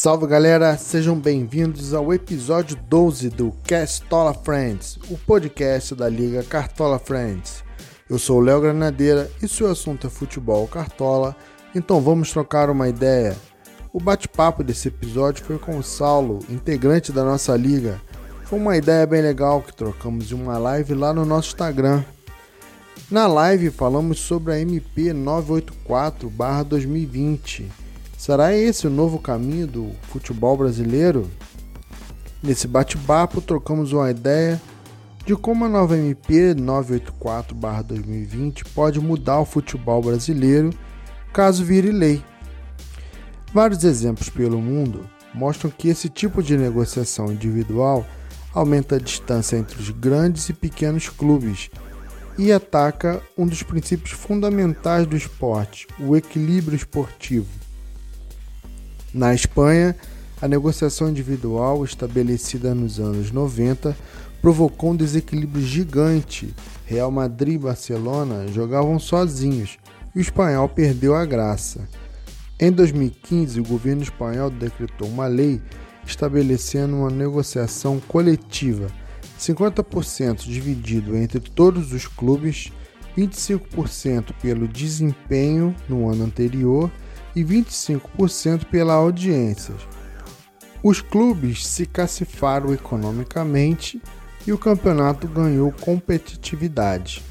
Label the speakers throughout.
Speaker 1: Salve galera, sejam bem-vindos ao episódio 12 do Castola Friends, o podcast da Liga Cartola Friends. Eu sou o Léo Granadeira e se o assunto é futebol cartola, então vamos trocar uma ideia. O bate-papo desse episódio foi com o Saulo, integrante da nossa liga. Foi uma ideia bem legal que trocamos em uma live lá no nosso Instagram. Na live falamos sobre a MP 984/2020 Será esse o novo caminho do futebol brasileiro? Nesse bate-papo, trocamos uma ideia de como a nova MP 984-2020 pode mudar o futebol brasileiro caso vire lei. Vários exemplos pelo mundo mostram que esse tipo de negociação individual aumenta a distância entre os grandes e pequenos clubes e ataca um dos princípios fundamentais do esporte, o equilíbrio esportivo. Na Espanha, a negociação individual estabelecida nos anos 90 provocou um desequilíbrio gigante. Real Madrid e Barcelona jogavam sozinhos e o espanhol perdeu a graça. Em 2015, o governo espanhol decretou uma lei estabelecendo uma negociação coletiva, 50% dividido entre todos os clubes, 25% pelo desempenho no ano anterior e 25% pela audiência. Os clubes se cacifaram economicamente e o campeonato ganhou competitividade.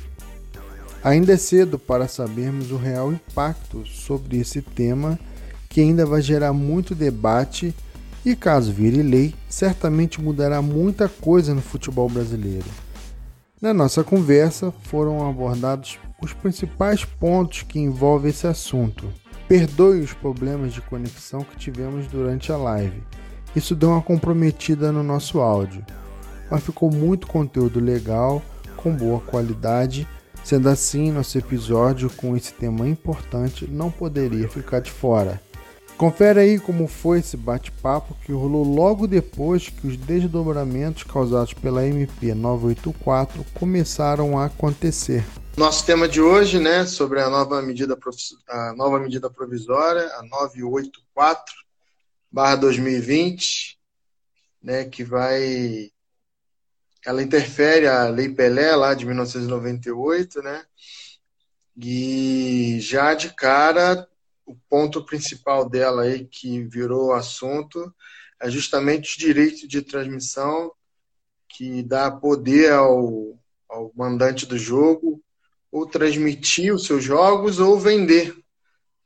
Speaker 1: Ainda é cedo para sabermos o real impacto sobre esse tema, que ainda vai gerar muito debate e, caso vire lei, certamente mudará muita coisa no futebol brasileiro. Na nossa conversa foram abordados os principais pontos que envolvem esse assunto. Perdoe os problemas de conexão que tivemos durante a live. Isso deu uma comprometida no nosso áudio, mas ficou muito conteúdo legal, com boa qualidade. Sendo assim, nosso episódio com esse tema importante não poderia ficar de fora. Confere aí como foi esse bate-papo que rolou logo depois que os desdobramentos causados pela MP 984 começaram a acontecer.
Speaker 2: Nosso tema de hoje, né, sobre a nova medida, a nova medida provisória, a 984 2020, né, que vai ela interfere a Lei Pelé lá de 1998, né? E já de cara o ponto principal dela aí que virou assunto é justamente os direitos de transmissão que dá poder ao, ao mandante do jogo ou transmitir os seus jogos ou vender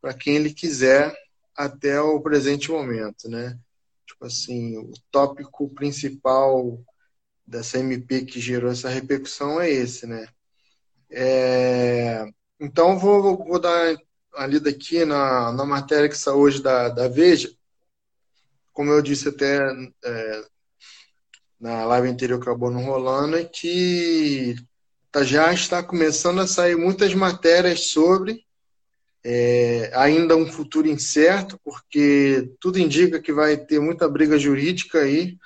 Speaker 2: para quem ele quiser até o presente momento, né? Tipo assim, o tópico principal dessa MP que gerou essa repercussão é esse, né? É... Então, vou, vou dar a lida aqui na, na matéria que saiu hoje da, da Veja. Como eu disse até é, na live anterior acabou não rolando, é que Já está começando a sair muitas matérias sobre, é, ainda um futuro incerto, porque tudo indica que vai ter muita briga jurídica aí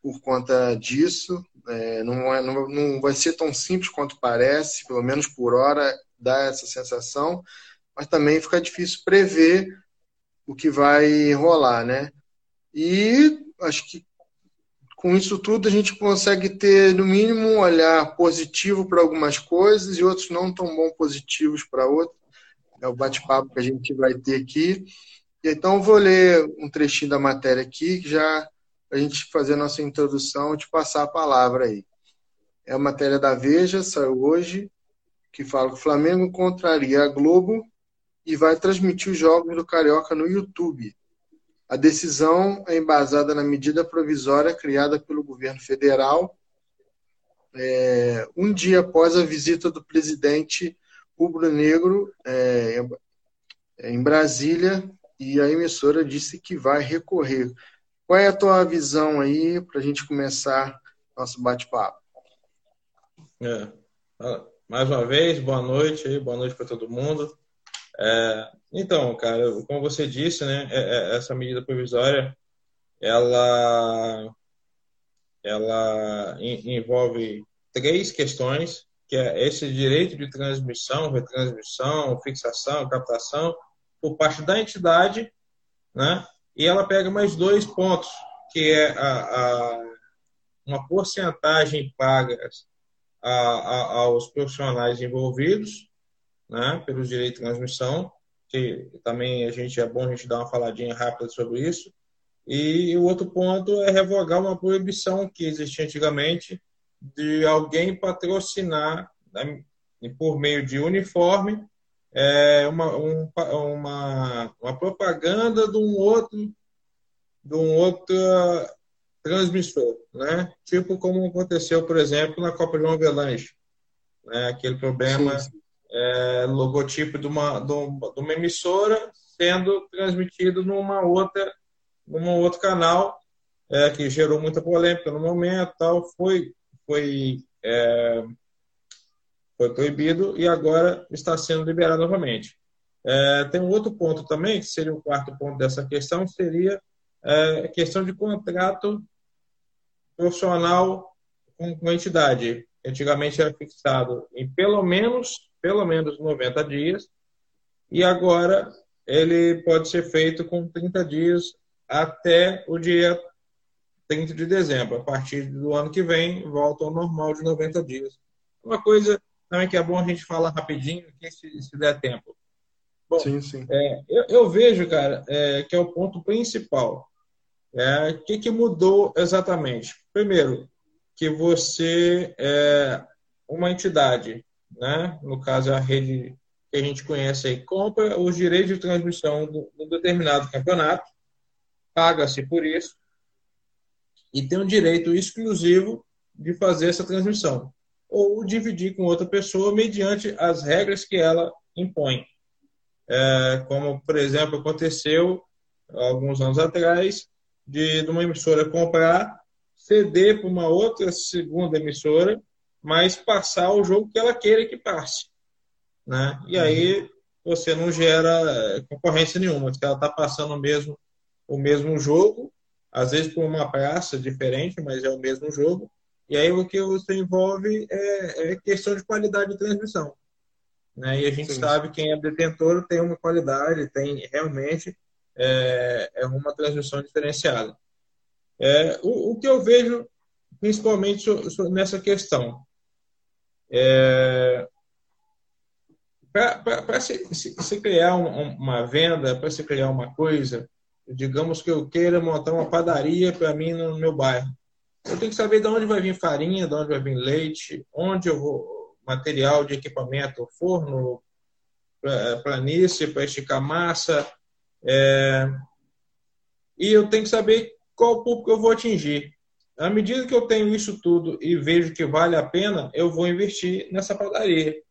Speaker 2: por conta disso. É, não, é, não, não vai ser tão simples quanto parece, pelo menos por hora dá essa sensação, mas também fica difícil prever o que vai rolar, né? E acho que com isso tudo a gente consegue ter, no mínimo, um olhar positivo para algumas coisas e outros não tão bom positivos para outras. É o bate-papo que a gente vai ter aqui. Então, vou ler um trechinho da matéria aqui, já a gente fazer a nossa introdução e te passar a palavra aí. É a matéria da Veja, saiu hoje, que fala que o Flamengo contraria a Globo e vai transmitir os jogos do Carioca no YouTube. A decisão é embasada na medida provisória criada pelo governo federal é, um dia após a visita do presidente rubro-negro é, em Brasília e a emissora disse que vai recorrer. Qual é a tua visão aí para a gente começar nosso bate-papo?
Speaker 3: É. Mais uma vez, boa noite, boa noite para todo mundo. É, então, cara, como você disse, né, é, é, essa medida provisória, ela, ela envolve três questões, que é esse direito de transmissão, retransmissão, fixação, captação, por parte da entidade, né, e ela pega mais dois pontos, que é a, a uma porcentagem paga a, a, aos profissionais envolvidos, né, pelos direitos de transmissão, que também a gente é bom a gente dar uma faladinha rápida sobre isso. E o outro ponto é revogar uma proibição que existia antigamente de alguém patrocinar né, por meio de uniforme é, uma, um, uma, uma propaganda de um outro de um outro transmissor, né? Tipo como aconteceu, por exemplo, na Copa João Avelange, né? Aquele problema sim, sim. É, logotipo de uma, de uma emissora sendo transmitido numa outra num outro canal é, que gerou muita polêmica no momento tal foi foi é, foi proibido e agora está sendo liberado novamente. É, tem um outro ponto também, que seria o quarto ponto dessa questão, seria é, a questão de contrato profissional com, com entidade. Antigamente era fixado em pelo menos, pelo menos 90 dias, e agora ele pode ser feito com 30 dias até o dia 30 de dezembro. A partir do ano que vem, volta ao normal de 90 dias. Uma coisa também que é bom a gente falar rapidinho, aqui, se, se der tempo. Bom, sim, sim. É, eu, eu, vejo, cara, é, que é o ponto principal. É, o que, que mudou exatamente? Primeiro, que você é uma entidade, né? no caso a rede que a gente conhece aí, compra os direitos de transmissão de um determinado campeonato, paga-se por isso, e tem um direito exclusivo de fazer essa transmissão ou dividir com outra pessoa mediante as regras que ela impõe. É, como, por exemplo, aconteceu alguns anos atrás, de, de uma emissora comprar, ceder para uma outra segunda emissora, mas passar o jogo que ela queira que passe. Né? E aí uhum. você não gera concorrência nenhuma, porque ela está passando o mesmo, o mesmo jogo, às vezes por uma praça diferente, mas é o mesmo jogo, e aí o que você envolve é, é questão de qualidade de transmissão. Né? E a gente Sim. sabe quem é detentor tem uma qualidade, tem realmente é, é uma transmissão diferenciada. É, o, o, que eu vejo principalmente nessa questão é, para se, se, se, criar um, uma venda, para se criar uma coisa, digamos que eu queira montar uma padaria para mim no meu bairro eu tenho que saber de onde vai vir farinha, de onde vai vir leite, onde eu vou, material de equipamento, forno, planície para esticar massa. É, e eu tenho que saber qual público eu vou atingir. À medida que eu tenho isso tudo e vejo que vale a pena, eu vou investir nessa padaria.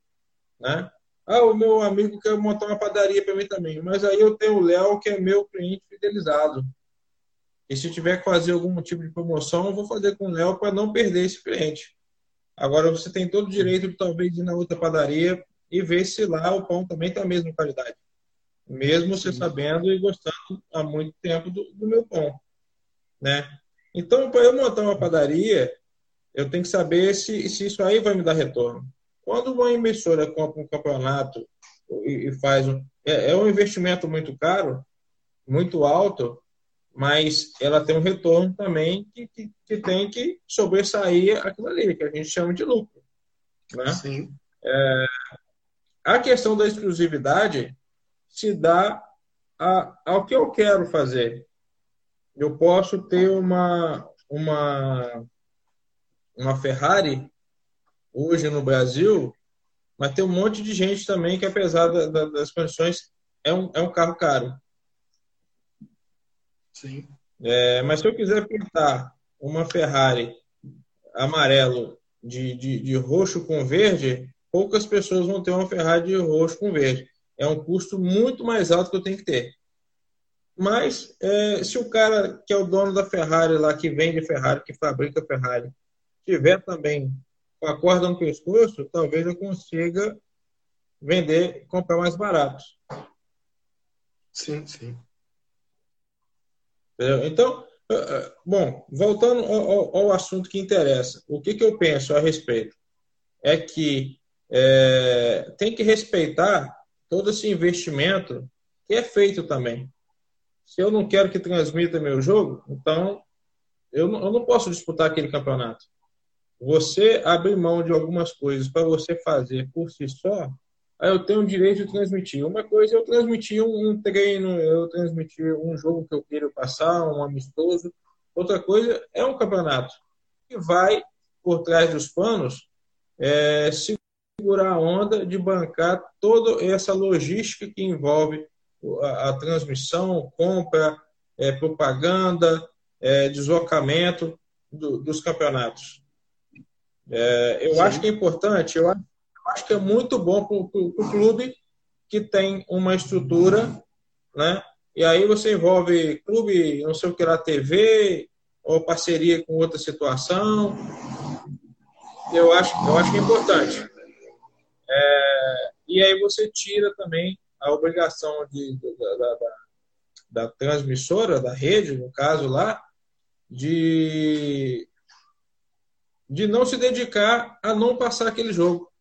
Speaker 3: Né? Ah, o meu amigo quer montar uma padaria para mim também, mas aí eu tenho o Léo, que é meu cliente fidelizado. E se tiver que fazer algum tipo de promoção, eu vou fazer com o Léo para não perder esse cliente. Agora você tem todo o direito de talvez ir na outra padaria e ver se lá o pão também tem a mesma qualidade. Mesmo você sabendo e gostando há muito tempo do, do meu pão. Né? Então, para eu montar uma padaria, eu tenho que saber se, se isso aí vai me dar retorno. Quando uma emissora compra um campeonato e, e faz um. É, é um investimento muito caro, muito alto, mas ela tem um retorno também que, que, que, tem que sobressair aquilo ali, que a gente chama de lucro. Né? Sim. É, a questão da exclusividade se dá a, ao que eu quero fazer. Eu posso ter uma, uma, uma Ferrari hoje no Brasil, mas tem um monte de gente também que, apesar da, da, das condições, é um, é um carro caro. Sim. É, mas se eu quiser pintar uma Ferrari amarelo de, de, de, roxo com verde, poucas pessoas vão ter uma Ferrari de roxo com verde. É um custo muito mais alto que eu tenho que ter. Mas é, se o cara que é o dono da Ferrari lá, que vende Ferrari, que fabrica Ferrari, tiver também com a corda no pescoço, talvez eu consiga vender, comprar mais barato.
Speaker 2: Sim, sim.
Speaker 3: Entendeu? Então, eh, eh, bom, voltando ao, ao, assunto que interessa, o que, que eu penso a respeito? É que é, tem que respeitar todo esse investimento que é feito também. Se eu não quero que transmita meu jogo, então eu não, eu não posso disputar aquele campeonato. Você abrir mão de algumas coisas para você fazer por si só, aí eu tenho o direito de transmitir. Uma coisa é eu transmitir um, treino, eu transmitir um jogo que eu quero passar, um amistoso. Outra coisa é um campeonato que vai por trás dos panos é, segurar a onda de bancar toda essa logística que envolve a, a transmissão, compra, é, propaganda, é, deslocamento do, dos campeonatos. É, eu Sim. acho que é importante, eu acho, eu acho que é muito bom para o clube que tem uma estrutura, né? E aí você envolve clube, não sei o que lá, TV, ou parceria com outra situação. Eu acho, eu acho que é importante. É, e aí você tira também a obrigação de, da, da, da, da transmissora, da rede, no caso lá, de, de não se dedicar a não passar aquele jogo.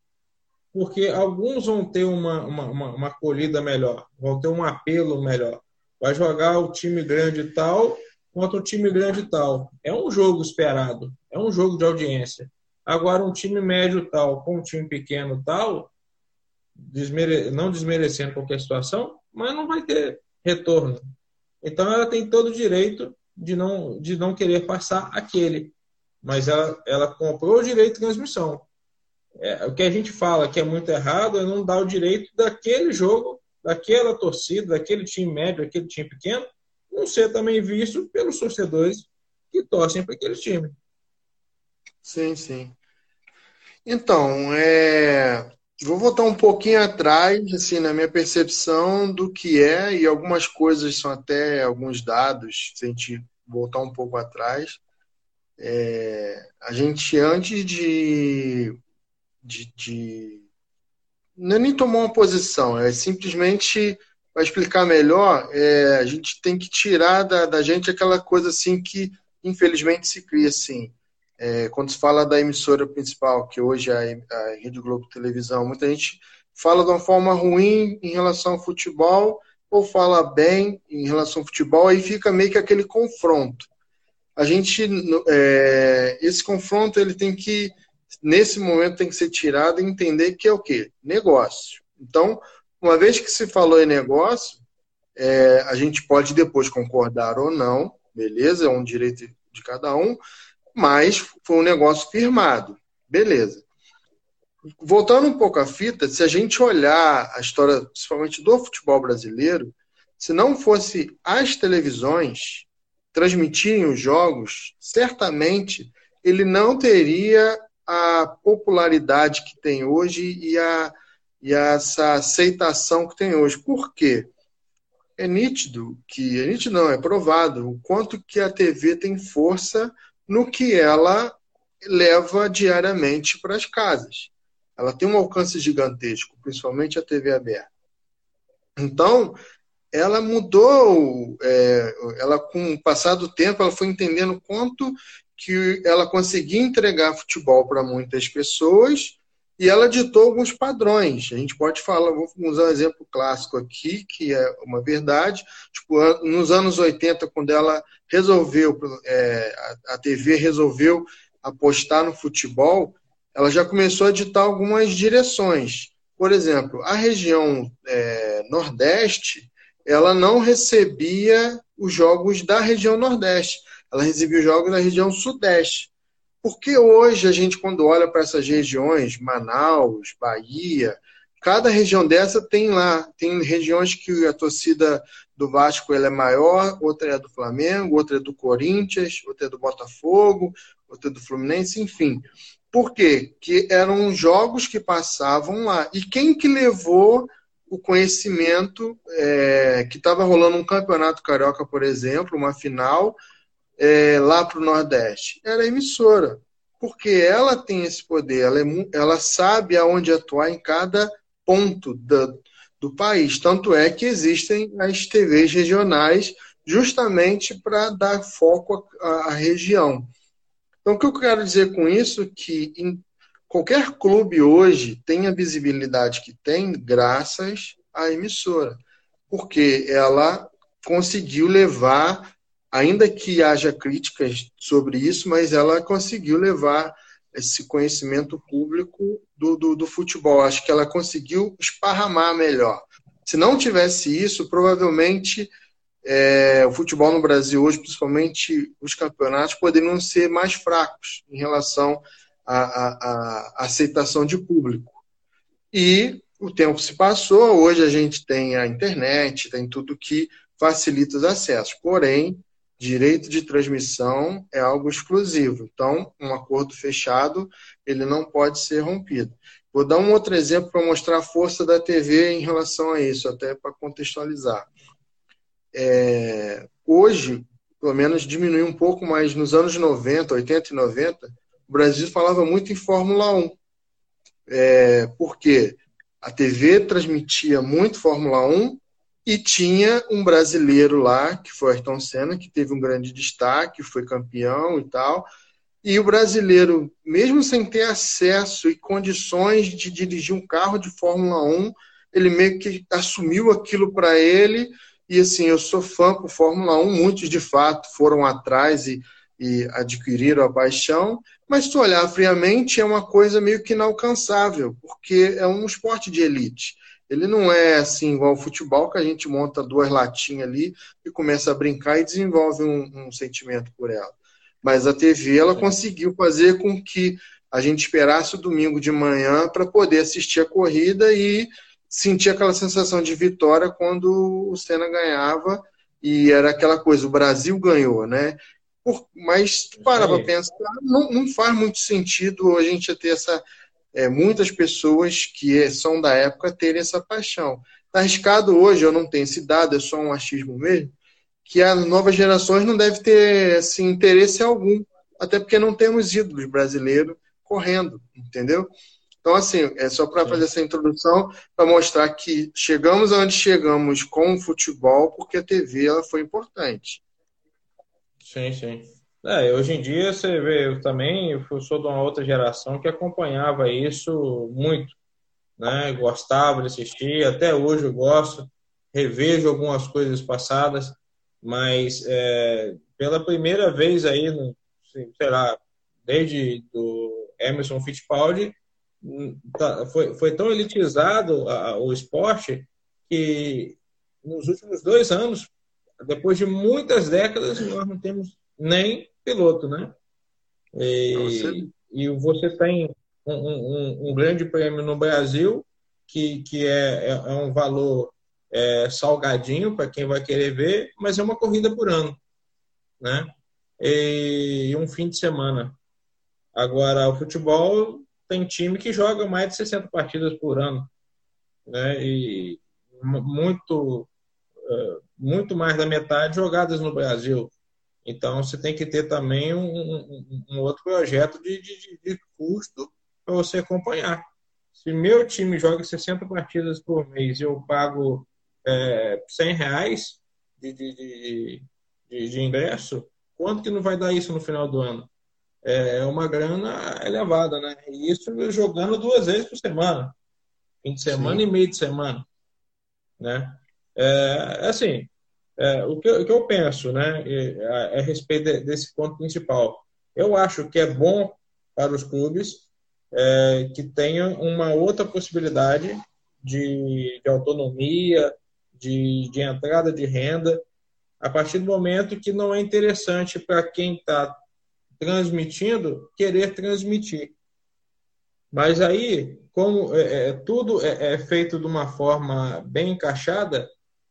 Speaker 3: Porque alguns vão ter uma, uma, uma, uma acolhida melhor, vão ter um apelo melhor. Vai jogar o time grande tal contra o time grande tal. É um jogo esperado, é um jogo de audiência. Agora, um time médio tal com um time pequeno tal, desmere... não desmerecendo qualquer situação, mas não vai ter retorno. Então, ela tem todo o direito de não, de não querer passar aquele. Mas ela, ela comprou o direito de transmissão. É, o que a gente fala que é muito errado é não dar o direito daquele jogo, daquela torcida, daquele time médio, daquele time pequeno, não ser também visto pelos torcedores que torcem para aquele time.
Speaker 2: Sim, sim. Então, é... vou voltar um pouquinho atrás, assim, na minha percepção do que é, e algumas coisas são até alguns dados, se a gente voltar um pouco atrás. É... A gente, antes de, de, de... Não é nem tomar uma posição, é simplesmente para explicar melhor, é, a gente tem que tirar da, da gente aquela coisa assim que infelizmente se cria assim. É, quando se fala da emissora principal, que hoje é a Rede Globo Televisão, muita gente fala de uma forma ruim em relação ao futebol ou fala bem em relação ao futebol, aí fica meio que aquele confronto. A gente, é, esse confronto, ele tem que, nesse momento, tem que ser tirado e entender que é o quê? Negócio. Então, uma vez que se falou em negócio, é, a gente pode depois concordar ou não, beleza? É um direito de cada um, mas foi um negócio firmado, beleza. Voltando um pouco à fita, se a gente olhar a história, principalmente do futebol brasileiro, se não fosse as televisões transmitirem os jogos, certamente ele não teria a popularidade que tem hoje e a e essa aceitação que tem hoje. Por quê? É nítido que, é nítido não, é provado o quanto que a TV tem força no que ela leva diariamente para as casas. Ela tem um alcance gigantesco, principalmente a TV aberta. Então, ela mudou, é, ela com o passar do tempo, ela foi entendendo quanto que ela conseguia entregar futebol para muitas pessoas e ela ditou alguns padrões. A gente pode falar, vou usar um exemplo clássico aqui, que é uma verdade. Tipo, nos anos 80, quando ela resolveu, é, a TV resolveu apostar no futebol, ela já começou a ditar algumas direções. Por exemplo, a região é, Nordeste, ela não recebia os jogos da região Nordeste, ela recebia os jogos da região Sudeste. Porque hoje a gente, quando olha para essas regiões, Manaus, Bahia, cada região dessa tem lá, tem regiões que a torcida do Vasco ela é maior, outra é do Flamengo, outra é do Corinthians, outra é do Botafogo, outra é do Fluminense, enfim. Por quê? Que eram jogos que passavam lá. E quem que levou o conhecimento é, que estava rolando um campeonato carioca, por exemplo, uma final, é, lá para o Nordeste? Era a emissora. Porque ela tem esse poder, ela, é, ela sabe aonde atuar em cada ponto do, do país. Tanto é que existem as TVs regionais justamente para dar foco à, à, região. Então, o que eu quero dizer com isso é que em qualquer clube hoje tem a visibilidade que tem graças à emissora, porque ela conseguiu levar, ainda que haja críticas sobre isso, mas ela conseguiu levar esse conhecimento público do, do, do futebol. Acho que ela conseguiu esparramar melhor. Se não tivesse isso, provavelmente é, o futebol no Brasil hoje, principalmente os campeonatos, poderiam ser mais fracos em relação à, à, à aceitação de público. E o tempo se passou, hoje a gente tem a internet, tem tudo que facilita os acessos. Porém, direito de transmissão é algo exclusivo. Então, um acordo fechado, ele não pode ser rompido. Vou dar um outro exemplo para mostrar a força da TV em relação a isso, até para contextualizar. É, hoje, pelo menos diminuiu um pouco, mas nos anos 90, 80 e 90, o Brasil falava muito em Fórmula 1. É, por quê? A TV transmitia muito Fórmula 1 e tinha um brasileiro lá, que foi Ayrton Senna, que teve um grande destaque, foi campeão e tal. E o brasileiro, mesmo sem ter acesso e condições de dirigir um carro de Fórmula 1, ele meio que assumiu aquilo para ele. E assim, eu sou fã por Fórmula 1, muitos de fato foram atrás e, e adquiriram a paixão. Mas se olhar friamente, é uma coisa meio que inalcançável, porque é um esporte de elite. Ele não é assim igual ao futebol, que a gente monta duas latinhas ali e começa a brincar e desenvolve um, um sentimento por ela. Mas a TV ela conseguiu fazer com que a gente esperasse o domingo de manhã para poder assistir a corrida e sentir aquela sensação de vitória quando o Senna ganhava e era aquela coisa, o Brasil ganhou, né? Por, mas para para pensar, não, não, faz muito sentido a gente ter essa é, muitas pessoas que são da época terem essa paixão. Está arriscado hoje, eu não tenho esse dado, é só um achismo mesmo, que as novas gerações não devem ter assim, interesse algum, até porque não temos ídolos brasileiros correndo, entendeu? Então, assim, é só para fazer essa introdução, para mostrar que chegamos onde chegamos com o futebol, porque a TV ela foi importante.
Speaker 3: Sim, sim. É, hoje em dia você vê, eu também eu sou de uma outra geração que acompanhava isso muito, né? Gostava de assistir, até hoje eu gosto, revejo algumas coisas passadas, mas é, pela primeira vez aí, no, sei lá, desde do Emerson Fittipaldi, hum, tá, foi, foi tão elitizado a, o esporte que nos últimos dois anos, depois de muitas décadas, nós não temos nem piloto, né? E você, e você tem um, um, um, grande prêmio no Brasil, que, que é, é, é um valor é, salgadinho para quem vai querer ver, mas é uma corrida por ano, né? E um fim de semana. Agora, o futebol tem time que joga mais de 60 partidas por ano, né? E muito, é, muito mais da metade jogadas no Brasil. Então, você tem que ter também um, um, um outro projeto de, de, de custo para você acompanhar. Se meu time joga 60 partidas por mês e eu pago é, 100 reais de, de, de, de, ingresso, quanto que não vai dar isso no final do ano? É, é uma grana elevada, né? E isso jogando duas vezes por semana. Fim de semana Sim. e meio de semana. Né? É, assim, é, o, que, o, que, eu penso né, a, a respeito de, desse ponto principal? Eu acho que é bom para os clubes é, que tenham uma outra possibilidade de, de autonomia, de, de, entrada de renda, a partir do momento que não é interessante para quem está transmitindo querer transmitir. Mas aí, como é, é tudo é, é feito de uma forma bem encaixada,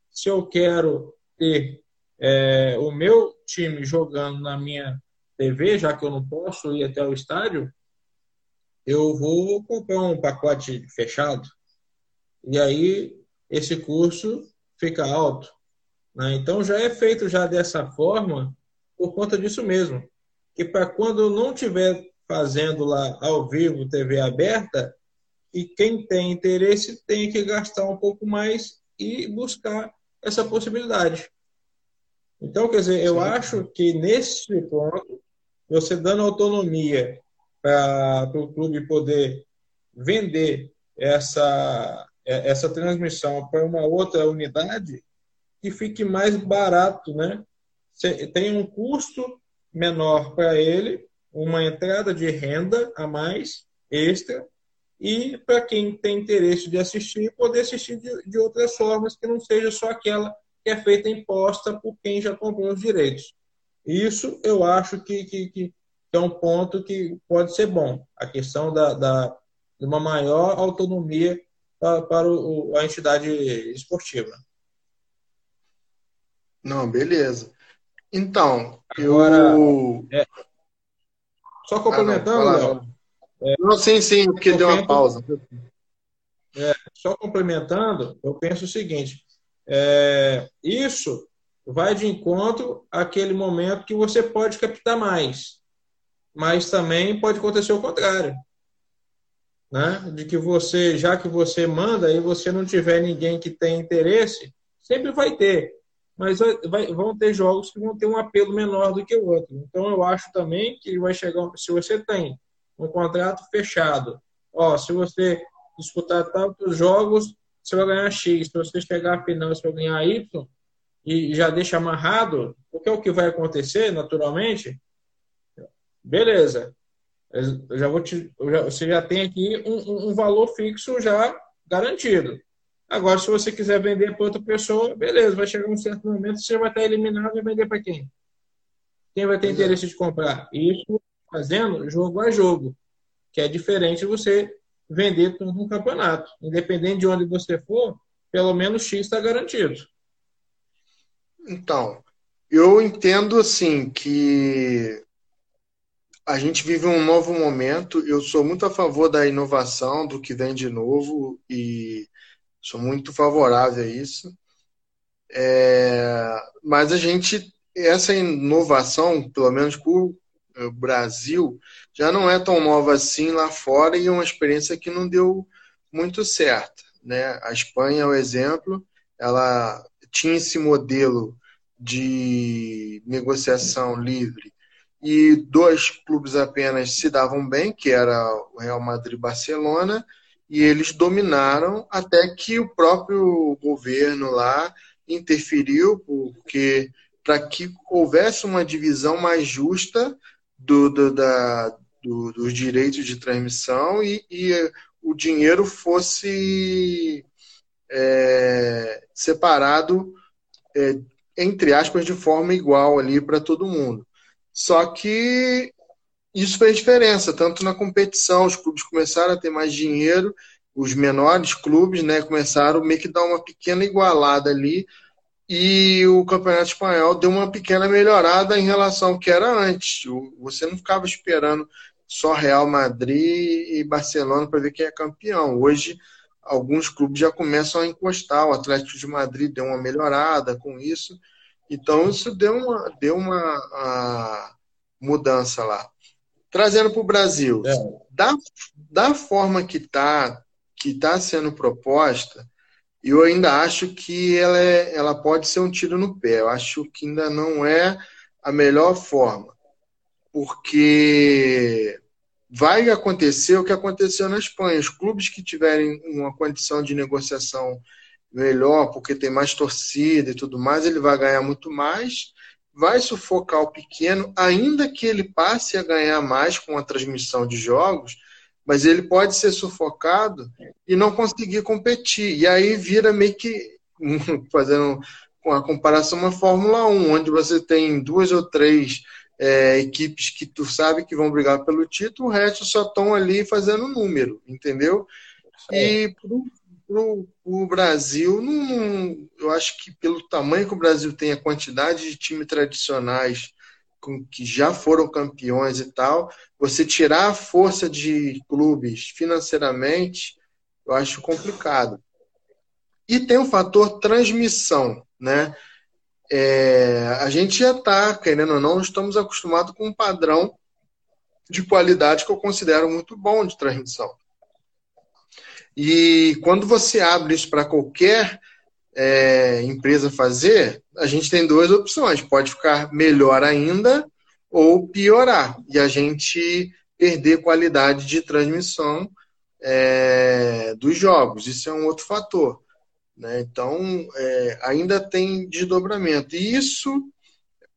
Speaker 3: se eu quero ter é, o meu time jogando na minha TV, já que eu não posso ir até o estádio, eu vou comprar um pacote fechado. E aí esse curso fica alto. Né? Então já é feito já dessa forma por conta disso mesmo. Que para quando eu não estiver fazendo lá ao vivo TV aberta, e quem tem interesse tem que gastar um pouco mais e buscar essa possibilidade. Então, quer dizer, eu Sim. acho que nesse ponto, você dando autonomia para o clube poder vender essa, essa transmissão para uma outra unidade, que fique mais barato, né? Tem um custo menor para ele, uma entrada de renda a mais, extra, e para quem tem interesse de assistir, poder assistir de, de, outras formas que não seja só aquela que é feita imposta por quem já comprou os direitos. Isso eu acho que, que, que é um ponto que pode ser bom, a questão da, da de uma maior autonomia para, para o, a entidade esportiva.
Speaker 2: Não, beleza. Então, Agora, eu. É,
Speaker 3: só complementando, ah,
Speaker 2: não, é, não, sim, sim, porque deu uma pausa.
Speaker 3: É, só complementando, eu penso o seguinte: é, isso vai de encontro àquele momento que você pode captar mais, mas também pode acontecer o contrário. Né? De que você, já que você manda e você não tiver ninguém que tem interesse, sempre vai ter. Mas vai, vão ter jogos que vão ter um apelo menor do que o outro. Então eu acho também que vai chegar. Se você tem um contrato fechado. Ó, se você disputar tantos jogos, você vai ganhar X. Se você chegar à final, você vai ganhar Y. E já deixa amarrado, porque é o que vai acontecer, naturalmente. Beleza. Eu já vou te, já, você já tem aqui um, um valor fixo já garantido. Agora, se você quiser vender para outra pessoa, beleza, vai chegar um certo momento, você vai estar eliminado e vender para quem? Quem vai ter interesse de comprar? Isso fazendo jogo a jogo, que é diferente de você vender tudo no campeonato. Independente de onde você for, pelo menos X está garantido.
Speaker 2: Então, eu entendo assim que a gente vive um novo momento. Eu sou muito a favor da inovação, do que vem de novo e sou muito favorável a isso. É, mas a gente, essa inovação, pelo menos por Brasil já não é tão nova assim lá fora e é uma experiência que não deu muito certo. Né? A Espanha é o exemplo, ela tinha esse modelo de negociação livre e dois clubes apenas se davam bem, que era o Real Madrid e Barcelona, e eles dominaram até que o próprio governo lá interferiu, porque para que houvesse uma divisão mais justa do, do, da, do, dos direitos de transmissão e, e o dinheiro fosse é, separado, é, entre aspas, de forma igual ali para todo mundo. Só que isso fez diferença, tanto na competição, os clubes começaram a ter mais dinheiro, os menores clubes né, começaram meio que dar uma pequena igualada ali, e o Campeonato Espanhol deu uma pequena melhorada em relação ao que era antes. Você não ficava esperando só Real Madrid e Barcelona para ver quem é campeão. Hoje, alguns clubes já começam a encostar. O Atlético de Madrid deu uma melhorada com isso. Então, isso deu uma, deu uma mudança lá. Trazendo para o Brasil, é. da, da forma que está que tá sendo proposta, eu ainda acho que ela, é, ela pode ser um tiro no pé. Eu acho que ainda não é a melhor forma, porque vai acontecer o que aconteceu na Espanha. Os clubes que tiverem uma condição de negociação melhor, porque tem mais torcida e tudo mais, ele vai ganhar muito mais, vai sufocar o pequeno, ainda que ele passe a ganhar mais com a transmissão de jogos, mas ele pode ser sufocado e não conseguir competir. E aí vira meio que, fazendo a comparação, uma Fórmula 1, onde você tem duas ou três é, equipes que tu sabe que vão brigar pelo título, o resto só estão ali fazendo número, entendeu? E para o Brasil, não, eu acho que pelo tamanho que o Brasil tem, a quantidade de times tradicionais com, que já foram campeões e tal, você tirar a força de clubes financeiramente, eu acho complicado. E tem o fator transmissão, né? É, a gente já está, querendo ou não, estamos acostumados com um padrão de qualidade que eu considero muito bom de transmissão. E quando você abre isso para qualquer é, empresa fazer, a gente tem duas opções: pode ficar melhor ainda ou piorar, e a gente perder qualidade de transmissão é, dos jogos. Isso é um outro fator. Né? Então, é, ainda tem desdobramento. E isso,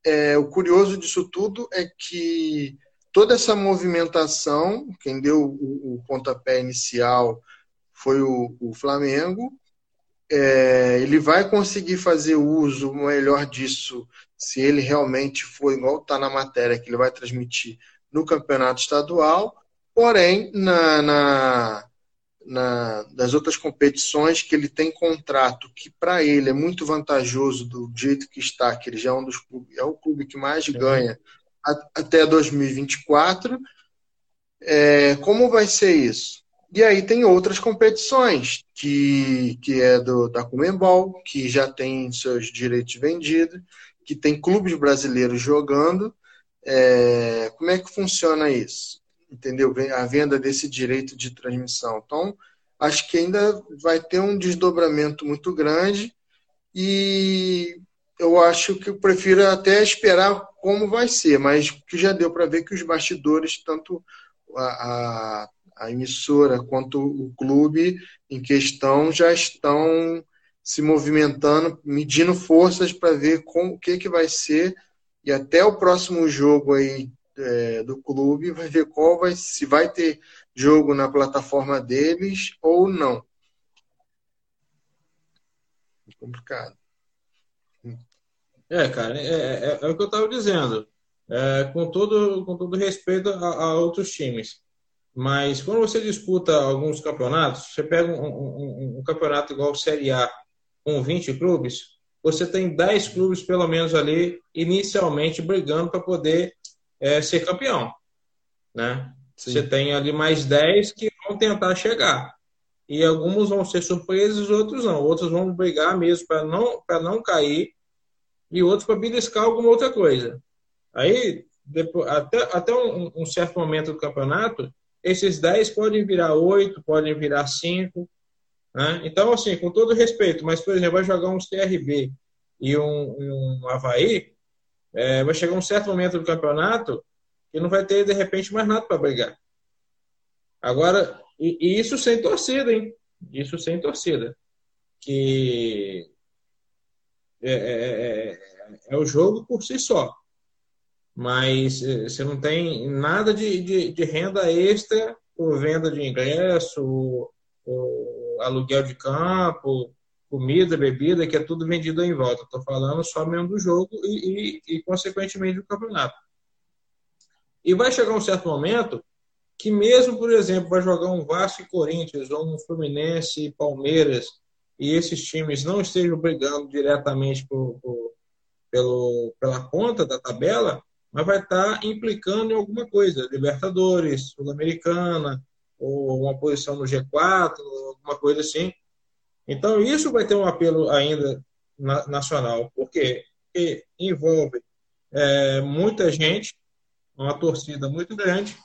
Speaker 2: é, o curioso disso tudo é que toda essa movimentação, quem deu o, o pontapé inicial foi o, o Flamengo, é, ele vai conseguir fazer uso melhor disso se ele realmente for igual está na matéria que ele vai transmitir no campeonato estadual, porém na, na, na das outras competições que ele tem contrato que para ele é muito vantajoso do jeito que está, que ele já é um dos clubes, é o clube que mais ganha até 2024. É, como vai ser isso? E aí tem outras competições, que, que é do, da Comembol, que já tem seus direitos vendidos, que tem clubes brasileiros jogando. É, como é que funciona isso? Entendeu? A venda desse direito de transmissão. Então, acho que ainda vai ter um desdobramento muito grande e eu acho que eu prefiro até esperar como vai ser, mas que já deu para ver que os bastidores, tanto a, a a emissora quanto o clube em questão já estão se movimentando, medindo forças para ver como, o que, que vai ser e até o próximo jogo aí é, do clube vai ver qual vai se vai ter jogo na plataforma deles ou não. É complicado.
Speaker 3: É, cara, é, é, é o que eu estava dizendo. É, com, todo, com todo respeito a, a outros times. Mas quando você disputa alguns campeonatos, você pega um, um, um, campeonato igual Série A com 20 clubes, você tem 10 clubes pelo menos ali inicialmente brigando para poder é, ser campeão. Né? Você tem ali mais 10 que vão tentar chegar. E alguns vão ser surpresas, outros não. Outros vão brigar mesmo para não, não cair e outros para beliscar alguma outra coisa. Aí, depois, até, até um, um certo momento do campeonato, esses 10 podem virar 8, podem virar 5. Né? Então, assim, com todo respeito, mas, por exemplo, vai jogar um CRB e um, um Havaí, é, vai chegar um certo momento do campeonato que não vai ter, de repente, mais nada para brigar. Agora, e, e, isso sem torcida, hein? Isso sem torcida. Que é, é, é, é o jogo por si só mas eh, você não tem nada de, de, de renda extra por venda de ingresso, aluguel de campo, comida, bebida, que é tudo vendido em volta. Estou falando só mesmo do jogo e, e, e, consequentemente, do campeonato. E vai chegar um certo momento que mesmo, por exemplo, vai jogar um Vasco e Corinthians, ou um Fluminense e Palmeiras, e esses times não estejam brigando diretamente por, por, pelo, pela ponta da tabela, mas vai estar implicando em alguma coisa, Libertadores, Sul-Americana, ou uma posição no G4, alguma coisa assim. Então, isso vai ter um apelo ainda na, nacional. Por quê? Porque envolve é, muita gente, uma torcida muito grande,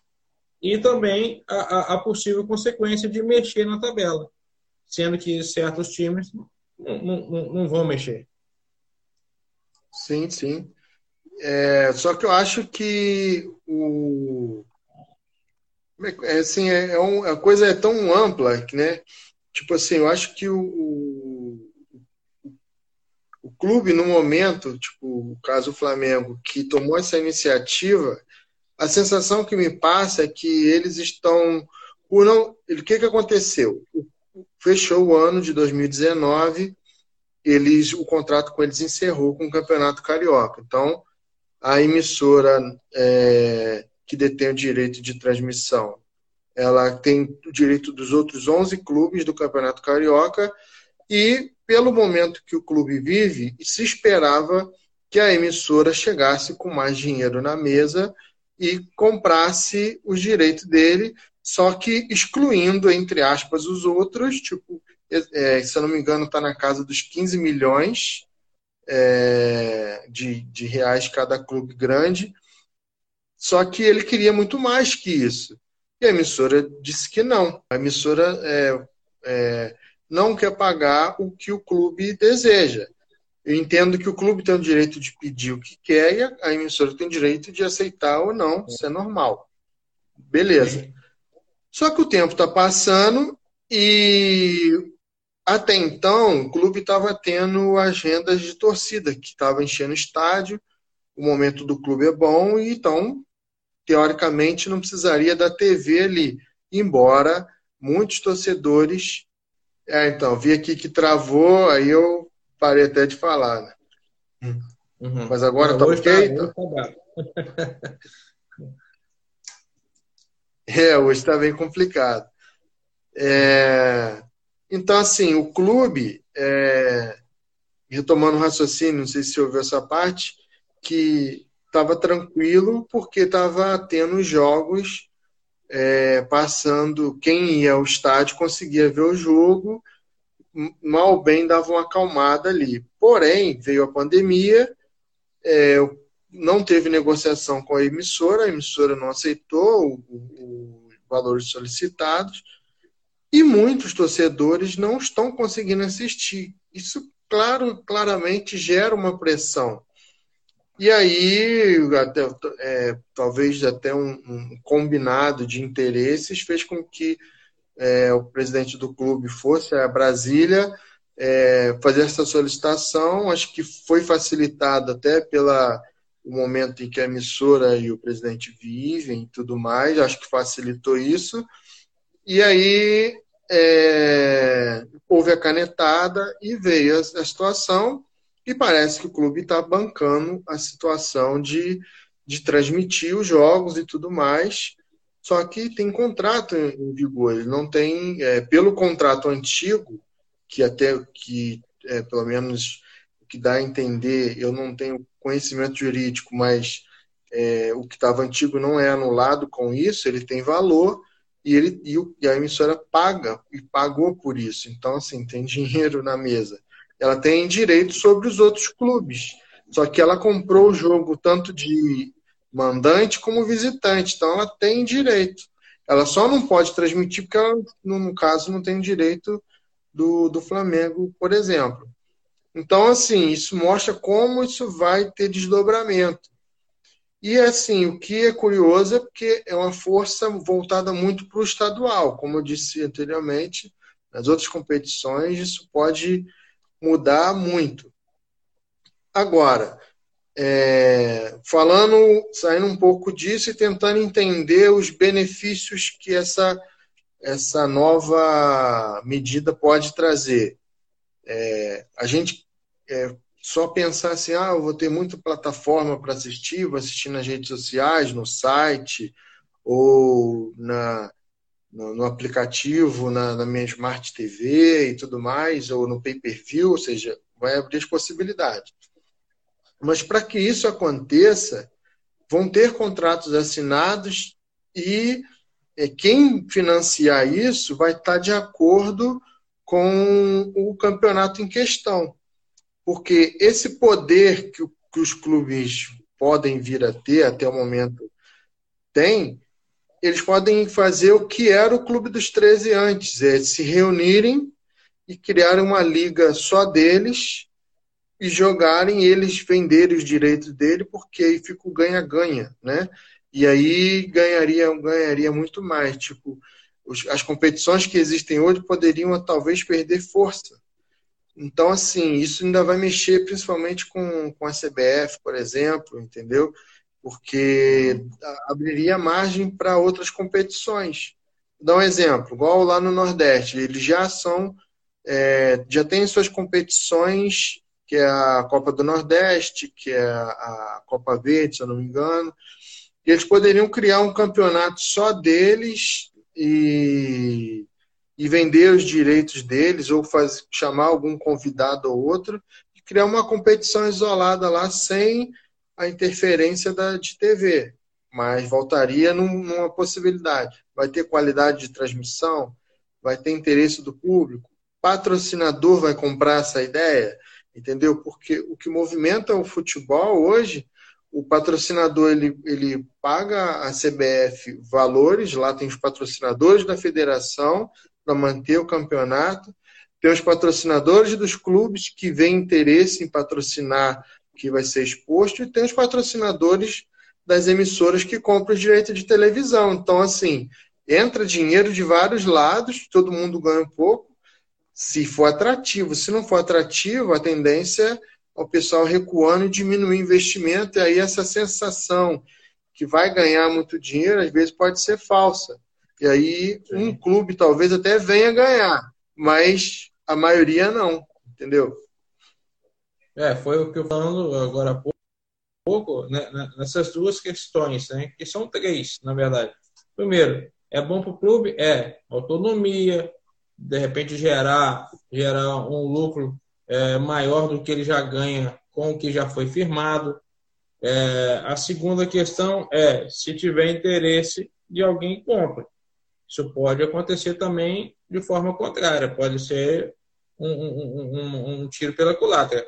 Speaker 3: e também a, a, possível consequência de mexer na tabela, sendo que certos times não, não, não vão mexer.
Speaker 2: Sim, sim. É, só que eu acho que o é, assim, é, é um, a coisa é tão ampla que, né? Tipo assim, eu acho que o, o, o clube, no momento, tipo, o caso Flamengo, que tomou essa iniciativa, a sensação que me passa é que eles estão. Por não, o que, que aconteceu? Fechou o ano de 2019, eles, o contrato com eles encerrou com o Campeonato Carioca. Então, a emissora é, que detém o direito de transmissão, ela tem o direito dos outros 11 clubes do Campeonato Carioca e, pelo momento que o clube vive, se esperava que a emissora chegasse com mais dinheiro na mesa e comprasse os direitos dele, só que excluindo, entre aspas, os outros, tipo, é, se eu não me engano, está na casa dos 15 milhões é, de, de reais cada clube grande. Só que ele queria muito mais que isso. E a emissora disse que não. A emissora é, é, não quer pagar o que o clube deseja. Eu entendo que o clube tem o direito de pedir o que quer e a emissora tem o direito de aceitar ou não, isso é normal. Beleza. Só que o tempo está passando e até então, o clube estava tendo agendas de torcida, que estava enchendo o estádio, o momento do clube é bom, e então, teoricamente, não precisaria da TV ali, embora muitos torcedores. É, então, vi aqui que travou, aí eu parei até de falar, né? Uhum. Mas agora tá ok? Tá, então? tá é, hoje está bem complicado. É... Então, assim, o clube, é... retomando o raciocínio, não sei se você ouviu essa parte, que estava tranquilo porque estava tendo jogos é... passando, quem ia ao estádio conseguia ver o jogo, mal bem dava uma acalmada ali. Porém, veio a pandemia, é... não teve negociação com a emissora, a emissora não aceitou os valores solicitados, e muitos torcedores não estão conseguindo assistir. Isso, claro, claramente gera uma pressão. E aí, até, é, talvez até um, um, combinado de interesses fez com que é, o presidente do clube fosse a Brasília é, fazer essa solicitação. Acho que foi facilitado até pela o momento em que a emissora e o presidente vivem e tudo mais. Acho que facilitou isso. E aí é, houve a canetada e veio a, a, situação, e parece que o clube está bancando a situação de, de transmitir os jogos e tudo mais. Só que tem contrato em vigor, ele não tem, é, pelo contrato antigo, que até que é, pelo menos que dá a entender, eu não tenho conhecimento jurídico, mas é, o que estava antigo não é anulado com isso, ele tem valor, e, ele, e, o, e a emissora paga e pagou por isso. Então, assim, tem dinheiro na mesa. Ela tem direito sobre os outros clubes. Só que ela comprou o jogo tanto de mandante como visitante. Então, ela tem direito. Ela só não pode transmitir porque ela, no caso, não tem direito do, do Flamengo, por exemplo. Então, assim, isso mostra como isso vai ter desdobramento. E assim, o que é curioso é porque é uma força voltada muito para o estadual. Como eu disse anteriormente, nas outras competições isso pode mudar muito. Agora, é, falando, saindo um pouco disso e tentando entender os benefícios que essa, essa nova medida pode trazer. É, a gente é, só pensar assim, ah, eu vou ter muita plataforma para assistir, vou assistir nas redes sociais, no site, ou na, no, no aplicativo, na, na, minha Smart TV e tudo mais, ou no pay-per-view, ou seja, vai abrir as possibilidades. Mas para que isso aconteça, vão ter contratos assinados e é, quem financiar isso vai estar de acordo com o campeonato em questão porque esse poder que, que os clubes podem vir a ter até o momento tem, eles podem fazer o que era o Clube dos 13 antes, é se reunirem e criarem uma liga só deles e jogarem eles venderem os direitos dele, porque aí fica o ganha-ganha, né? E aí ganharia, ganharia muito mais. Tipo, as competições que existem hoje poderiam talvez perder força. Então, assim, isso ainda vai mexer principalmente com, com a CBF, por exemplo, entendeu? Porque abriria margem para outras competições. Vou dar um exemplo, igual lá no Nordeste, eles já são, é, já têm suas competições, que é a Copa do Nordeste, que é a Copa Verde, se eu não me engano, e eles poderiam criar um campeonato só deles e e vender os direitos deles ou faz, chamar algum convidado ou outro e criar uma competição isolada lá sem a interferência da, de TV. Mas voltaria num, numa possibilidade. Vai ter qualidade de transmissão, vai ter interesse do público, patrocinador vai comprar essa ideia, entendeu? Porque o que movimenta o futebol hoje, o patrocinador ele, ele paga a CBF valores, lá tem os patrocinadores da federação, para manter o campeonato. Tem os patrocinadores dos clubes que veem interesse em patrocinar que vai ser exposto, e tem os patrocinadores das emissoras que compram os direitos de televisão. Então, assim, entra dinheiro de vários lados, todo mundo ganha um pouco. se for atrativo. Se não for atrativo, a tendência é o pessoal recuando e diminuir o investimento, e aí essa sensação que vai ganhar muito dinheiro, às vezes pode ser falsa. E aí Sim. um clube talvez até venha ganhar, mas a maioria não, entendeu?
Speaker 3: É, foi o que eu falando agora há pouco, né, né, nessas duas questões, né, que são três, na verdade. Primeiro, é bom para o clube? É. Autonomia, de repente gerar, gerar um lucro é, maior do que ele já ganha com o que já foi firmado. É, a segunda questão é se tiver interesse de alguém compra. Isso pode acontecer também de forma contrária, pode ser um, um, um, um tiro pela culatra.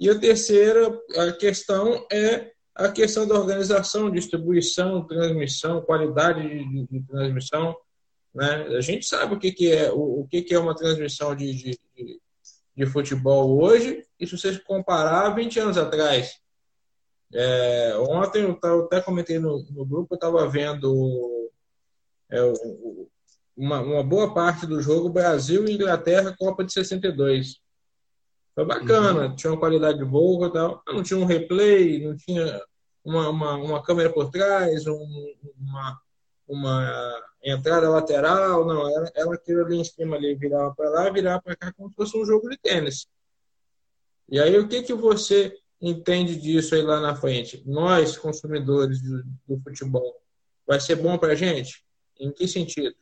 Speaker 3: E a terceira a questão é a questão da organização, distribuição, transmissão, qualidade de, de transmissão. Né? A gente sabe o que, que é o, o que, que é uma transmissão de, de, de, futebol hoje, e se você comparar 20 anos atrás. É, ontem eu, eu até comentei no, no grupo, eu estava vendo é, uma, uma boa parte do jogo Brasil e Inglaterra, Copa de 62. Foi bacana, uhum. tinha uma qualidade boa tal. Não tinha um replay, não tinha uma, uma, uma câmera por trás, um, uma, uma entrada lateral, não. Ela, ela aquilo ali em cima ali, virava para lá, virava para cá como se fosse um jogo de tênis. E aí, o que, que você entende disso aí lá na frente? Nós, consumidores do, do futebol, vai ser bom para a gente? Em que sentido?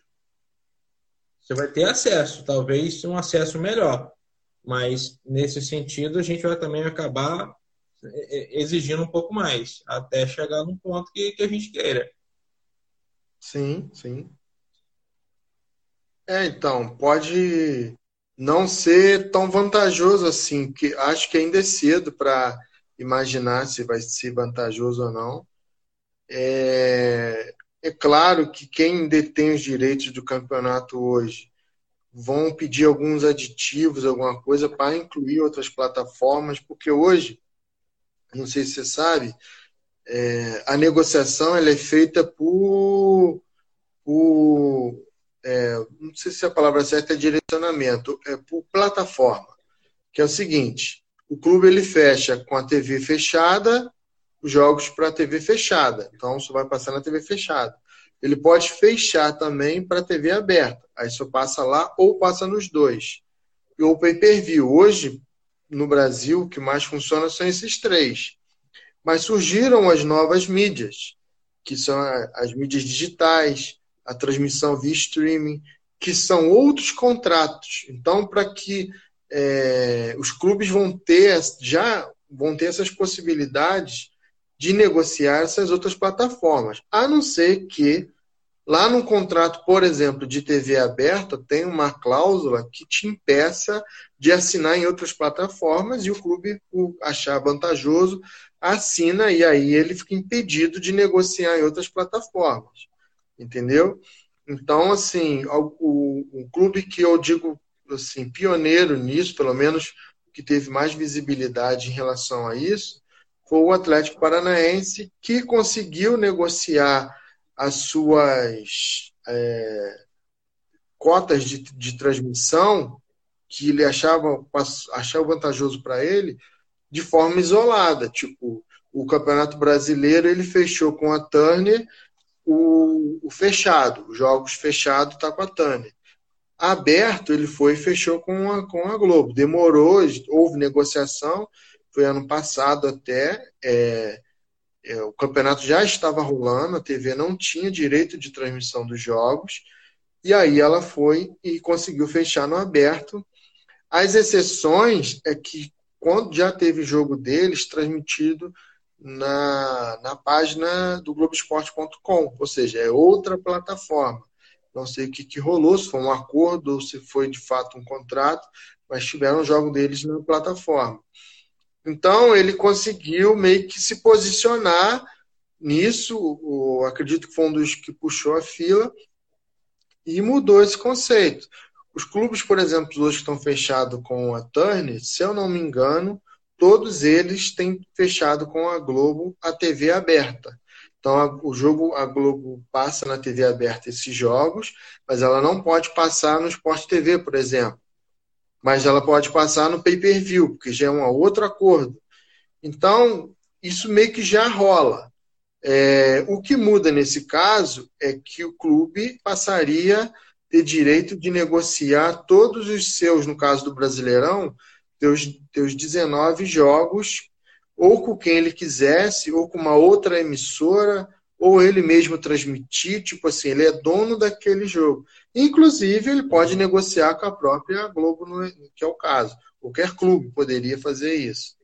Speaker 3: Você vai ter acesso, talvez um acesso melhor. Mas, nesse sentido, a gente vai também acabar é, é, exigindo um pouco mais, até chegar num ponto que, que a gente queira.
Speaker 2: Sim, sim. É, então, pode não ser tão vantajoso assim, que acho que ainda é cedo para imaginar se vai ser vantajoso ou não. É, é claro que quem detém os direitos do campeonato hoje vão pedir alguns aditivos, alguma coisa para incluir outras plataformas, porque hoje, não sei se você sabe, é, a negociação ela é feita por, por é, não sei se a palavra certa é direcionamento, é por plataforma, que é o seguinte, o clube ele fecha com a TV fechada, os jogos para TV fechada, então isso vai passar na TV fechada. Ele pode fechar também para TV aberta. Aí só passa lá ou passa nos dois. E o pay-per-view. Hoje, no Brasil, o que mais funciona são esses três. Mas surgiram as novas mídias, que são as mídias digitais, a transmissão via streaming, que são outros contratos. Então, para que é, os clubes vão ter já vão ter essas possibilidades de negociar essas outras plataformas, a não ser que Lá no contrato, por exemplo, de TV aberta, tem uma cláusula que te impeça de assinar em outras plataformas e o clube o achar vantajoso assina e aí ele fica impedido de negociar em outras plataformas. Entendeu? Então, assim, o, o, o clube que eu digo assim, pioneiro nisso, pelo menos que teve mais visibilidade em relação a isso, foi o Atlético Paranaense, que conseguiu negociar as suas é, cotas de, de transmissão que ele achava, achava vantajoso para ele de forma isolada. Tipo, o Campeonato Brasileiro ele fechou com a Turner o, o fechado, os jogos fechados está com a Turner. Aberto ele foi e fechou com a, com a Globo. Demorou, houve negociação, foi ano passado até. É, é, o campeonato já estava rolando, a TV não tinha direito de transmissão dos jogos, e aí ela foi e conseguiu fechar no aberto. As exceções é que quando já teve jogo deles transmitido na, na página do Globoesporte.com, ou seja, é outra plataforma. Não sei o que, que rolou, se foi um acordo ou se foi de fato um contrato, mas tiveram jogo deles na plataforma. Então, ele conseguiu meio que se posicionar nisso. Acredito que foi um dos que puxou a fila e mudou esse conceito. Os clubes, por exemplo, hoje estão fechados com a Turner, se eu não me engano, todos eles têm fechado com a Globo a TV aberta. Então, a, o jogo, a Globo passa na TV aberta esses jogos, mas ela não pode passar no Sport TV, por exemplo. Mas ela pode passar no pay-per-view, porque já é um outro acordo. Então, isso meio que já rola. É, o que muda nesse caso é que o clube passaria a ter direito de negociar todos os seus, no caso do Brasileirão, teus, teus 19 jogos, ou com quem ele quisesse, ou com uma outra emissora, ou ele mesmo transmitir, tipo assim, ele é dono daquele jogo. Inclusive, ele pode negociar com a própria Globo, que é o caso. Qualquer clube poderia fazer isso.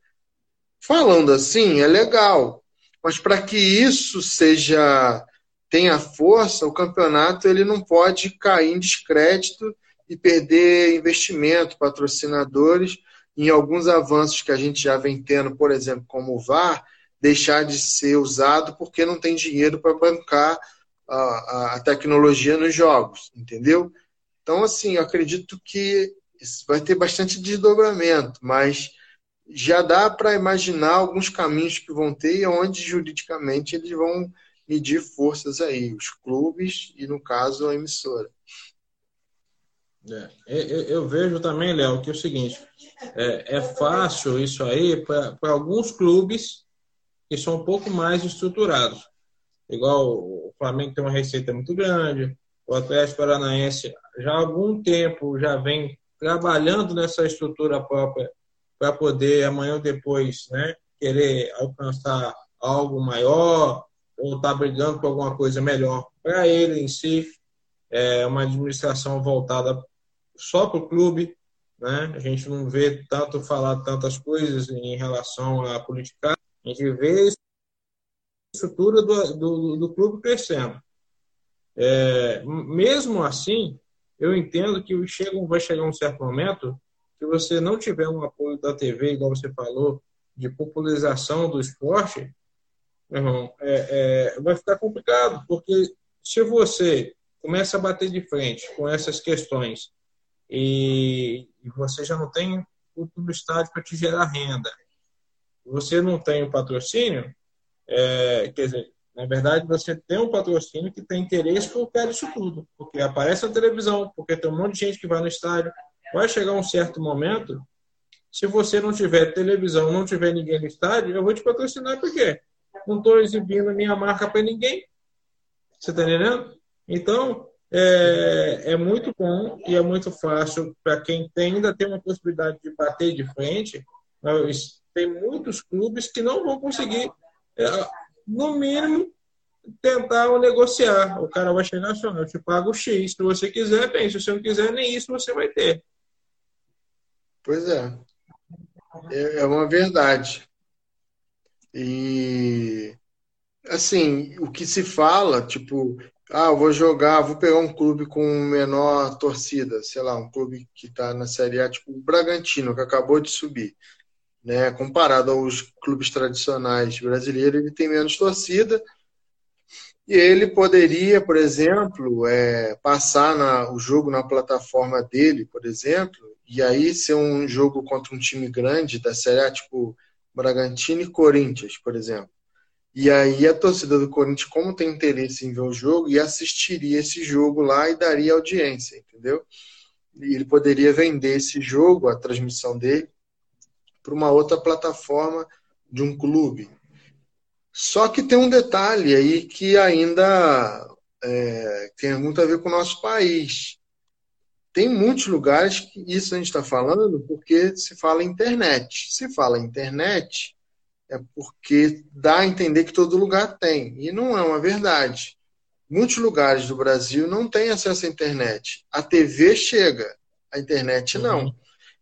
Speaker 2: Falando assim, é legal, mas para que isso seja tenha força, o campeonato ele não pode cair em descrédito e perder investimento, patrocinadores, em alguns avanços que a gente já vem tendo, por exemplo, como o VAR, deixar de ser usado porque não tem dinheiro para bancar a, a, tecnologia nos jogos, entendeu? Então, assim, eu acredito que vai ter bastante desdobramento, mas já dá para imaginar alguns caminhos que vão ter e onde juridicamente eles vão medir forças aí, os clubes e, no caso, a emissora.
Speaker 3: É, eu, eu, vejo também, Léo, que é o seguinte: é, é fácil isso aí para alguns clubes que são um pouco mais estruturados. Igual o Flamengo tem uma receita muito grande, o Atlético Paranaense já há algum tempo já vem trabalhando nessa estrutura própria para poder amanhã ou depois né, querer alcançar algo maior ou estar tá brigando por alguma coisa melhor para ele em si. É uma administração voltada só para o clube. Né? A gente não vê tanto falar tantas coisas em relação à política. A gente vê a estrutura do, do, do clube crescendo. É, mesmo assim, eu entendo que chega, vai chegar um certo momento se você não tiver um apoio da TV, igual você falou, de popularização do esporte, irmão, é, é, vai ficar complicado, porque se você começa a bater de frente com essas questões e, e você já não tem o estádio para te gerar renda, você não tem o patrocínio, é, quer dizer, na verdade, você tem um patrocínio que tem interesse por causa disso tudo, porque aparece na televisão, porque tem um monte de gente que vai no estádio, vai chegar um certo momento, se você não tiver televisão, não tiver ninguém no estádio, eu vou te patrocinar por quê? Não estou exibindo minha marca para ninguém. Você está entendendo? Então, é, é, muito bom e é muito fácil para quem tem, ainda tem uma possibilidade de bater de frente. Tem muitos clubes que não vão conseguir, é, no mínimo, tentar negociar. O cara vai chegar assim, eu te pago X. Se você quiser, bem. Se você não quiser, nem isso você vai ter.
Speaker 2: Pois é. É, é uma verdade. E assim, o que se fala, tipo, ah, vou jogar, vou pegar um clube com menor torcida, sei lá, um clube que está na Série A, tipo o Bragantino, que acabou de subir. Né? Comparado aos clubes tradicionais brasileiros, ele tem menos torcida. E ele poderia, por exemplo, é, passar na, o jogo na plataforma dele, por exemplo, e aí ser um jogo contra um time grande da Série A, tipo Bragantino e Corinthians, por exemplo. E aí a torcida do Corinthians, como tem interesse em ver o jogo, e assistiria esse jogo lá e daria audiência, entendeu? E ele poderia vender esse jogo, a transmissão dele, para uma outra plataforma de um clube. Só que tem um detalhe aí que ainda é, tem muito a ver com o nosso país tem muitos lugares que isso a gente está falando porque se fala internet. Se fala internet, é porque dá a entender que todo lugar tem. E não é uma verdade. Muitos lugares do Brasil não têm acesso à internet. A TV chega, a internet não. Uhum.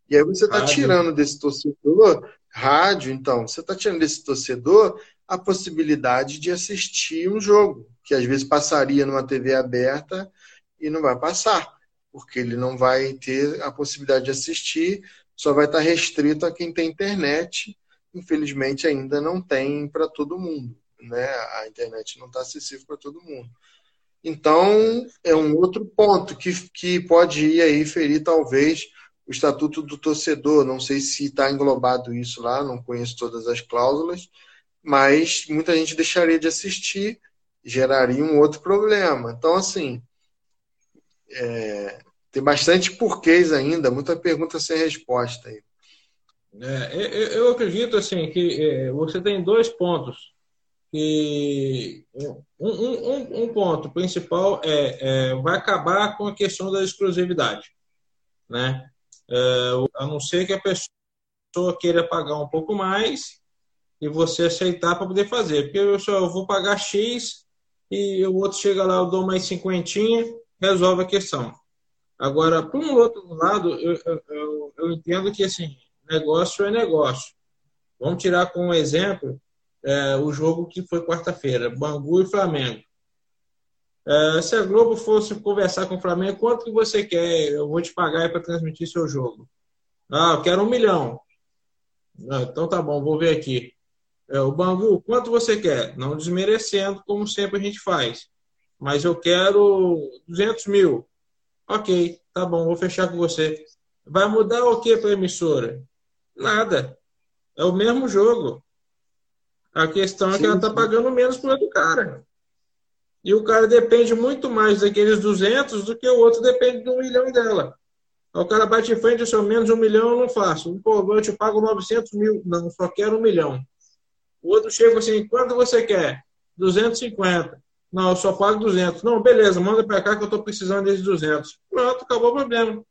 Speaker 2: E aí você está tirando desse torcedor, rádio, então, você está tirando desse torcedor a possibilidade de assistir um jogo, que às vezes passaria numa TV aberta e não vai passar porque ele não vai ter a possibilidade de assistir, só vai estar restrito a quem tem internet. Infelizmente, ainda não tem para todo mundo. Né? A internet não está acessível para todo mundo. Então, é um outro ponto que, que pode ir aí ferir, talvez, o Estatuto do Torcedor. Não sei se está englobado isso lá, não conheço todas as cláusulas, mas muita gente deixaria de assistir, geraria um outro problema. Então, assim, é, tem bastante porquês ainda, muita pergunta sem resposta aí.
Speaker 3: É, eu acredito assim que é, você tem dois pontos que um, um, um ponto principal é, é, vai acabar com a questão da exclusividade, né? É, a não ser que a pessoa queira pagar um pouco mais e você aceitar para poder fazer, porque eu só vou pagar X e o outro chega lá, eu dou mais cinquentinha, resolve a questão. Agora, por um outro lado, eu, eu, eu entendo que assim, negócio é negócio. Vamos tirar como exemplo é, o jogo que foi quarta-feira, Bangu e Flamengo. É, se a Globo fosse conversar com o Flamengo, quanto que você quer? Eu vou te pagar para transmitir seu jogo. Ah, eu quero um milhão. Ah, então tá bom, vou ver aqui. É, o Bangu, quanto você quer? Não desmerecendo, como sempre a gente faz. Mas eu quero 200 mil. Ok, tá bom, vou fechar com você. Vai mudar o que para a emissora? Nada. É o mesmo jogo. A questão é que ela está pagando menos para o cara. E o cara depende muito mais daqueles 200 do que o outro depende de um milhão dela. o cara bate em frente e diz, menos um milhão eu não faço. Pô, eu te pago 900 mil. Não, só quero um milhão. O outro chega assim, quanto você quer? 250. Não, eu só pago 200. Não, beleza, manda para cá que eu estou precisando desses 200. Pronto, acabou o problema.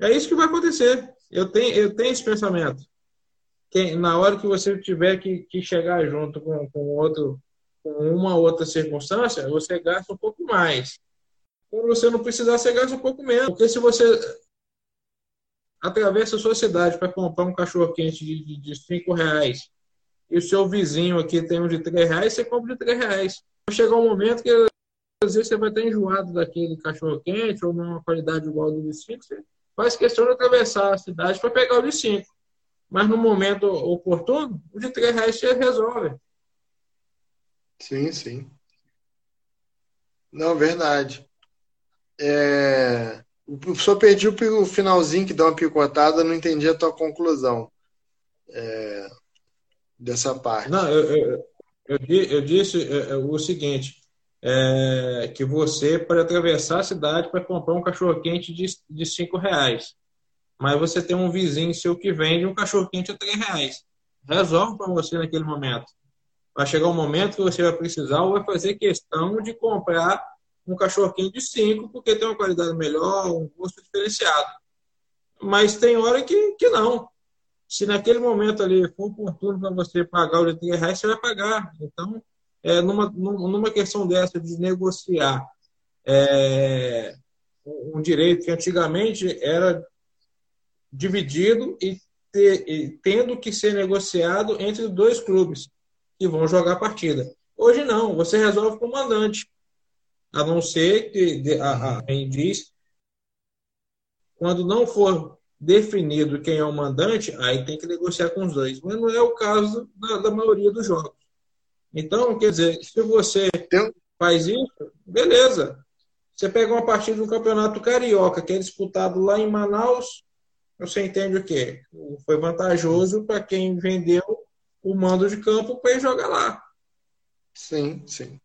Speaker 3: É isso que vai acontecer. Eu tenho, eu tenho esse pensamento. Na hora que você tiver que, que chegar junto com, com outro, com uma outra circunstância, você gasta um pouco mais. Quando você não precisar, você gasta um pouco menos. Porque se você atravessa a sua cidade para comprar um cachorro quente de, de, de cinco reais e o seu vizinho aqui tem um de três reais, você compra de três reais. Chegar um momento que às vezes você vai estar enjoado daquele cachorro quente ou numa qualidade igual do de cinco, você faz questão de atravessar a cidade para pegar o de 5. Mas no momento oportuno, o de 3 reais você resolve.
Speaker 2: Sim, sim. Não, verdade. É... Só perdi o finalzinho que dá uma picotada, não entendi a tua conclusão é... dessa parte.
Speaker 3: Não, eu, eu, eu, eu disse é, é, o seguinte: é, que você pode atravessar a cidade para comprar um cachorro-quente de, de cinco reais. Mas você tem um vizinho seu que vende um cachorro-quente a três reais. Resolve para você naquele momento. Vai chegar um momento que você vai precisar ou vai fazer questão de comprar um cachorro-quente de cinco, porque tem uma qualidade melhor, um gosto diferenciado. Mas tem hora que, que não. Se naquele momento ali for oportuno para você pagar o de 3 reais, você vai pagar. Então, é, numa, numa questão dessa de negociar é, um direito que antigamente era dividido e, ter, e, tendo que ser negociado entre dois clubes que vão jogar a partida. Hoje não, você resolve com o mandante. A não ser que a, a, quem diz, quando não for definido quem é o mandante, aí tem que negociar com os dois. Mas não é o caso da, da maioria dos jogos. Então, quer dizer, se você faz isso, beleza. Você pega uma partida do Campeonato Carioca, que é disputado lá em Manaus, você entende o quê? Foi vantajoso para quem vendeu o mando de campo para ir jogar lá.
Speaker 2: Sim, sim.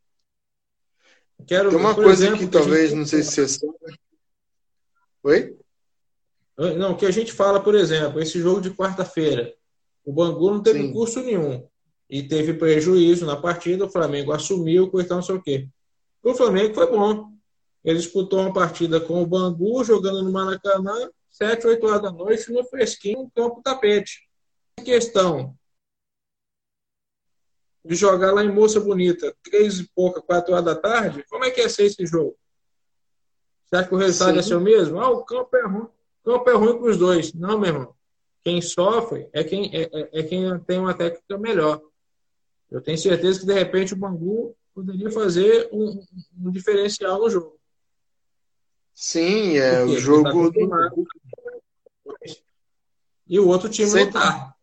Speaker 3: Quero,
Speaker 2: Tem uma coisa exemplo, que talvez, gente... não sei se você sabe. Oi?
Speaker 3: Não, que a gente fala, por exemplo, esse jogo de quarta-feira. O Bangu não teve sim. curso nenhum e teve prejuízo na partida, o Flamengo assumiu, coitado, não sei o quê. O Flamengo foi bom. Ele disputou uma partida com o Bangu, jogando no Maracanã, 7, 8 horas da noite, no fresquinho, no campo tapete. A questão de jogar lá em Moça Bonita, três e pouca, quatro horas da tarde, como é que ia ser esse jogo? Você acha que o resultado Sim. ia ser o mesmo? Ah, o campo é ruim. O campo é ruim para os dois. Não, meu irmão. Quem sofre é quem, é, é, é quem tem uma técnica melhor. Eu tenho certeza que, de repente, o Bangu poderia fazer um, um diferencial no jogo.
Speaker 2: Sim, é o jogo tá do...
Speaker 3: E o outro time sem... não tá.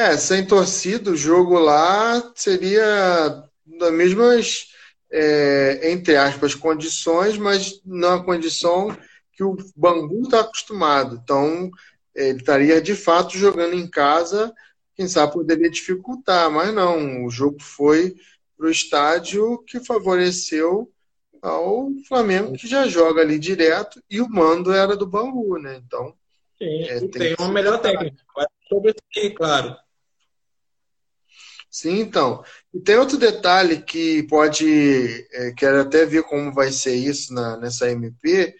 Speaker 2: É, sem torcida, o jogo lá seria das mesmas, é, entre aspas, condições, mas não a condição que o Bangu está acostumado. Então, ele estaria de fato jogando em casa quem sabe poderia dificultar, mas não. O jogo foi para o estádio que favoreceu ao Flamengo, que já joga ali direto, e o mando era do Bangu, né? Então.
Speaker 3: Sim, é, tem, tem uma melhor técnica. Sobre isso, claro.
Speaker 2: Sim, então. E tem outro detalhe que pode. É, quero até ver como vai ser isso na, nessa MP,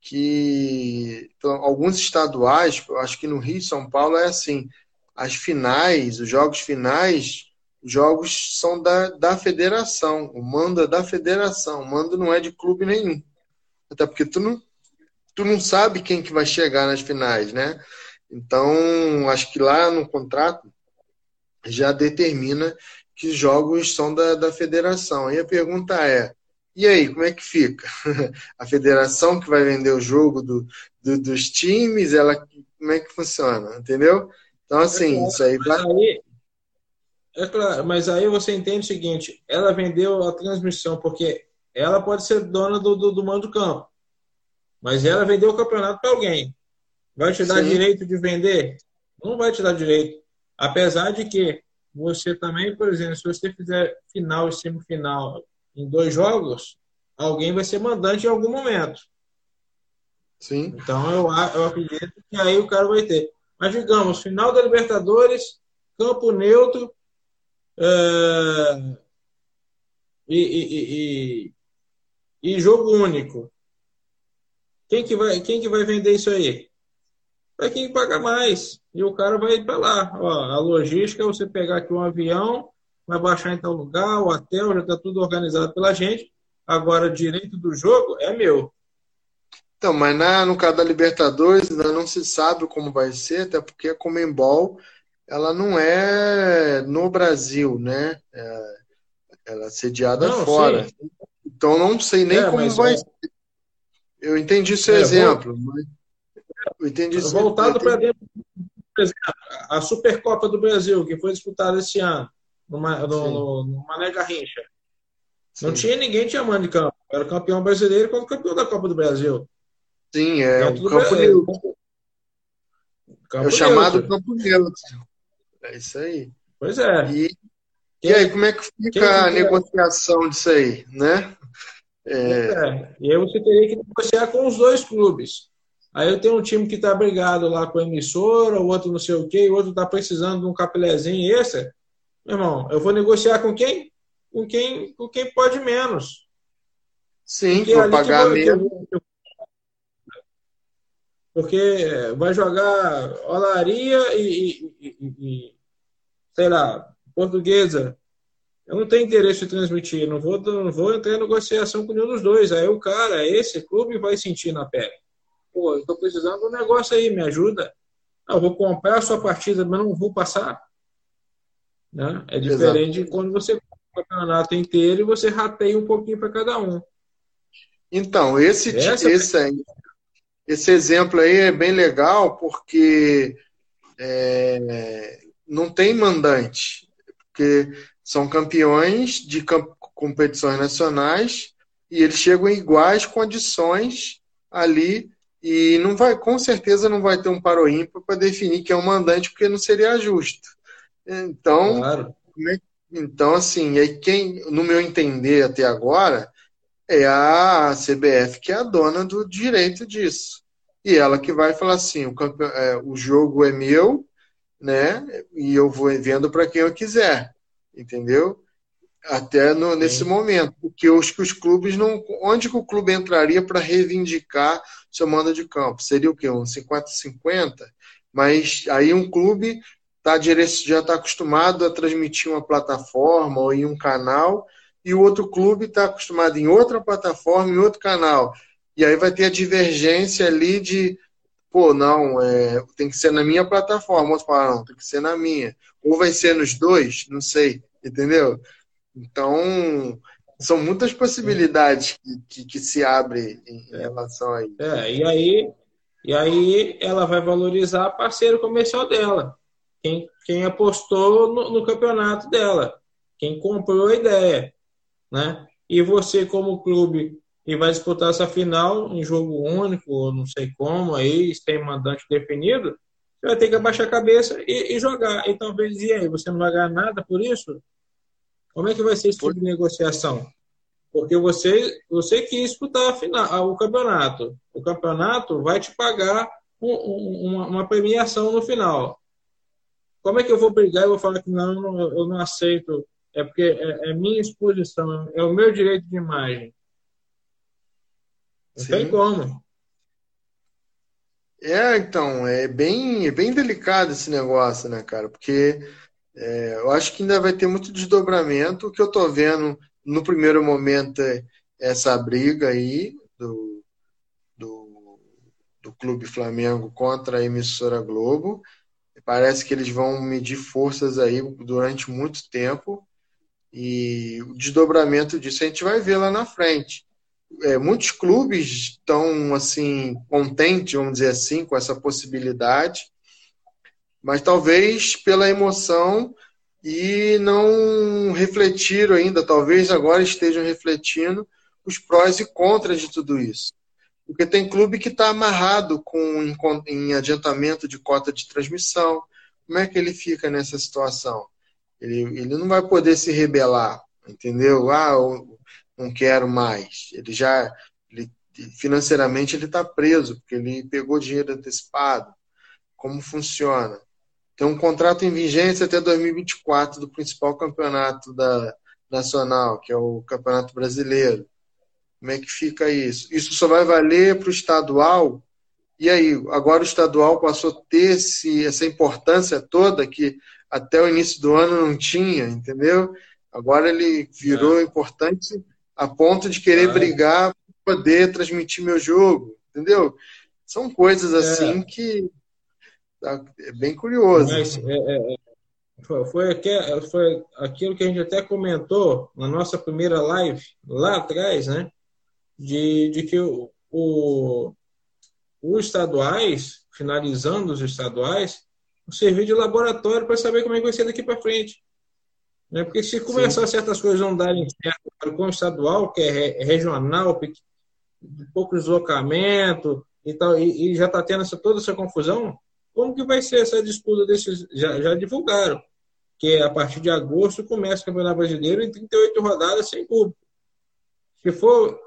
Speaker 2: que então, alguns estaduais, acho que no Rio e São Paulo é assim, as finais, os jogos finais, os jogos são da, da federação, o mando é da federação, o mando não é de clube nenhum. Até porque tu não, tu não sabe quem que vai chegar nas finais, né? Então, acho que lá no contrato já determina que os jogos são da, da federação. E a pergunta é: e aí, como é que fica? A federação que vai vender o jogo do, do dos times, ela como é que funciona? Entendeu? Então, assim, é claro, isso aí vai. Aí,
Speaker 3: é claro, mas aí você entende o seguinte: ela vendeu a transmissão, porque ela pode ser dona do, do, do mando do campo, mas ela vendeu o campeonato para alguém. Vai te dar Sim. direito de vender? Não vai te dar direito. Apesar de que você também, por exemplo, se você fizer final e semifinal em dois jogos, alguém vai ser mandante em algum momento.
Speaker 2: Sim.
Speaker 3: Então eu, eu acredito que aí o cara vai ter. Mas digamos, final da Libertadores, campo neutro é, e, e, e, e, jogo único. Quem que vai, quem que vai vender isso aí? Vai quem paga mais. E o cara vai para lá. Ó, a logística é você pegar aqui um avião, vai baixar em tal lugar, o hotel já está tudo organizado pela gente. Agora, direito do jogo é meu.
Speaker 2: Então, mas na, no caso da Libertadores ainda não se sabe como vai ser, até porque a Comembol ela não é no Brasil, né? É, ela é sediada não, fora. Sim. Então não sei nem é, como vai é... ser. Eu entendi seu é, exemplo. Vou... Mas...
Speaker 3: Entendi Voltado para dentro, por exemplo, a Supercopa do Brasil, que foi disputada esse ano numa, no, no Mané Garrincha. Não Sim. tinha ninguém tinha mano de campo. Era campeão brasileiro contra o campeão da Copa do Brasil.
Speaker 2: Sim, é o campo neutro. É o chamado neutro. campo neutro. É isso aí.
Speaker 3: Pois é.
Speaker 2: E, e aí, como é que fica a negociação disso aí, né?
Speaker 3: É... é. E aí você teria que negociar com os dois clubes. Aí eu tenho um time que está brigado lá com a emissora, o outro não sei o quê, o outro está precisando de um capilézinho esse. Meu irmão, eu vou negociar com quem? Com quem, com quem pode menos.
Speaker 2: Sim, vou pagar menos.
Speaker 3: Porque vai jogar Olaria e, e, e, sei lá, Portuguesa. Eu não tenho interesse em transmitir, não vou, não vou entrar em negociação com nenhum dos dois. Aí o cara, esse clube vai sentir na pele. Pô, eu estou precisando de um negócio aí, me ajuda. Não, eu vou comprar a sua partida, mas não vou passar. Né? É diferente Exato. de quando você compra o campeonato inteiro e você rateia um pouquinho para cada um.
Speaker 2: Então, esse, Essa... esse, aí, esse exemplo aí é bem legal porque é, não tem mandante, porque são campeões de competições nacionais e eles chegam em iguais condições ali e não vai, com certeza não vai ter um paro ímpar para definir que é um mandante, porque não seria justo. Então, claro. É então assim, aí quem, no meu entender até agora, é a CBF que é a dona do direito disso. E ela que vai falar assim, o, campe... é, o jogo é meu, né? E eu vou vendo para quem eu quiser, entendeu? Até no, nesse momento, porque os que os clubes não, onde que o clube entraria para reivindicar seu mando de campo? Seria o quê? Um 50-50? Mas aí um clube tá, já está acostumado a transmitir uma plataforma ou em um canal, e o outro clube está acostumado em outra plataforma, em outro canal. E aí vai ter a divergência ali de, pô, não, é, tem que ser na minha plataforma. Outro fala, não, tem que ser na minha. Ou vai ser nos dois, não sei, entendeu? Então, são muitas possibilidades que, que, que se abrem em, em relação a isso.
Speaker 3: É, e aí, e aí ela vai valorizar parceiro comercial dela quem, quem apostou no, no, campeonato dela, quem comprou a ideia, né? E você como clube e vai disputar essa final em jogo único, ou não sei como, aí tem mandante definido, você vai ter que abaixar a cabeça e, e jogar. E talvez, e aí, você não vai ganhar nada por isso? Como é que vai ser esse tipo de negociação? Porque você, você quis disputar a final, o campeonato. O campeonato vai te pagar um, um, uma, uma, premiação no final. Como é que eu vou brigar e vou falar que não, eu não aceito? É porque é, é minha exposição, é o meu direito de imagem. Não Sim. tem como.
Speaker 2: É, então, é bem, é bem delicado esse negócio, né, cara? Porque é, eu acho que ainda vai ter muito desdobramento. O que eu tô vendo no primeiro momento é essa briga aí do, do, do Clube Flamengo contra a emissora Globo. Parece que eles vão medir forças aí durante muito tempo. E o desdobramento disso a gente vai ver lá na frente é, muitos clubes estão assim contentes, vamos dizer assim, com essa possibilidade, mas talvez pela emoção e não refletiram ainda, talvez agora estejam refletindo os prós e contras de tudo isso. Porque tem clube que está amarrado com em, adiantamento de cota de transmissão. Como é que ele fica nessa situação? Ele, ele não vai poder se rebelar, entendeu? Ah, não quero mais. Ele já, ele, financeiramente, ele está preso, porque ele pegou dinheiro antecipado. Como funciona? Tem um contrato em vigência até 2024 do principal campeonato da nacional, que é o Campeonato Brasileiro. Como é que fica isso? Isso só vai valer para o estadual. E aí, agora o estadual passou a ter esse, essa importância toda que até o início do ano não tinha, entendeu? Agora ele virou é. importante a ponto de querer ah, brigar para poder transmitir meu jogo, entendeu? São coisas é. assim é. que é bem curioso. Mas, é, é,
Speaker 3: é, foi, foi, foi aquilo que a gente até comentou na nossa primeira live, lá atrás, né? De, de que o, o, os estaduais, finalizando os estaduais, servir de laboratório para saber como é que vai ser daqui para frente. Né? Porque se começar Sim. certas coisas não darem certo com o estadual, que é regional, pouco deslocamento e, tal, e, e já está tendo essa, toda essa confusão, como que vai ser essa disputa desses. Já, já divulgaram que a partir de agosto começa o Campeonato Brasileiro em 38 rodadas sem público. Se for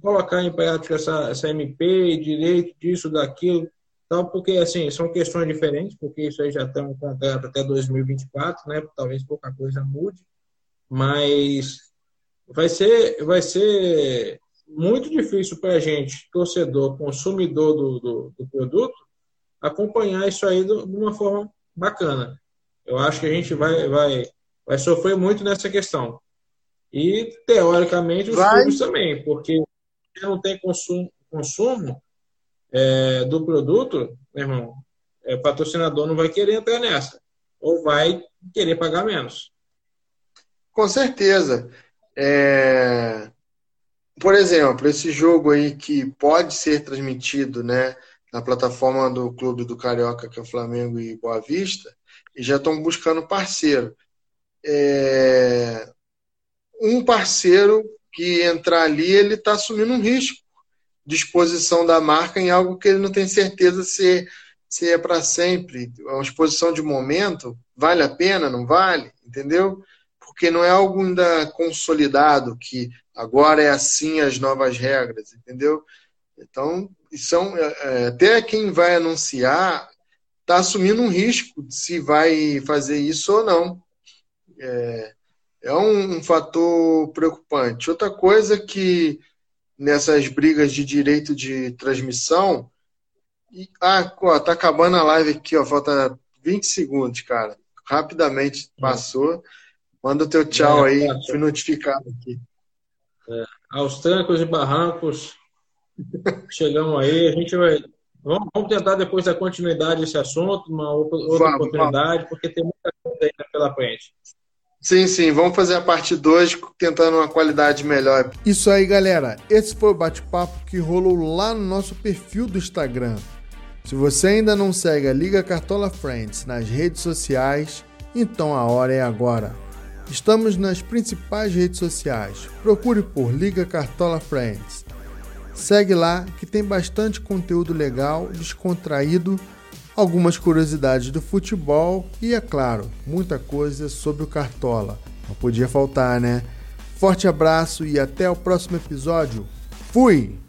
Speaker 3: colocar em prática essa, essa MP, direito disso, daquilo, tal, porque assim, são questões diferentes, porque isso aí já tem um contrato até 2024, né? Talvez pouca coisa mude, mas vai ser, vai ser muito difícil para a gente, torcedor, consumidor do, do, do, produto, acompanhar isso aí de uma forma bacana. Eu acho que a gente vai, vai, vai sofrer muito nessa questão. E, teoricamente, os vai. clubes também, porque não tem consumo, consumo é, do produto, meu irmão, é, o patrocinador não vai querer entrar nessa. Ou vai querer pagar menos.
Speaker 2: Com certeza. É... Por exemplo, esse jogo aí que pode ser transmitido né, na plataforma do Clube do Carioca, que é o Flamengo e Boa Vista, e já estão buscando parceiro. É... Um parceiro que entrar ali, ele está assumindo um risco disposição da marca em algo que ele não tem certeza se, se é para sempre. Uma exposição de momento, vale a pena, não vale? Entendeu? Porque não é algo ainda consolidado, que agora é assim as novas regras, entendeu? Então, são, é, é, até quem vai anunciar está assumindo um risco se vai fazer isso ou não. É, é um, um fator preocupante. Outra coisa que nessas brigas de direito de transmissão. E, ah, ó, tá acabando a live aqui, ó, falta 20 segundos, cara. Rapidamente passou. Manda o teu tchau é, aí, é, fui notificado aqui.
Speaker 3: É, aos trancos e barrancos, chegamos aí. A gente vai. Vamos, vamos tentar depois dar continuidade a esse assunto, uma outra, vamos, oportunidade, vamos. porque tem muita coisa aí pela frente.
Speaker 2: Sim, sim, vamos fazer a parte 2 tentando uma qualidade melhor.
Speaker 1: Isso aí, galera. Esse foi o bate-papo que rolou lá no nosso perfil do Instagram. Se você ainda não segue a Liga Cartola Friends nas redes sociais, então a hora é agora. Estamos nas principais redes sociais. Procure por Liga Cartola Friends. Segue lá que tem bastante conteúdo legal, descontraído algumas curiosidades do futebol e, é claro, muita coisa sobre o Cartola. Não podia faltar, né?
Speaker 2: forte abraço e até o próximo episódio. Fui!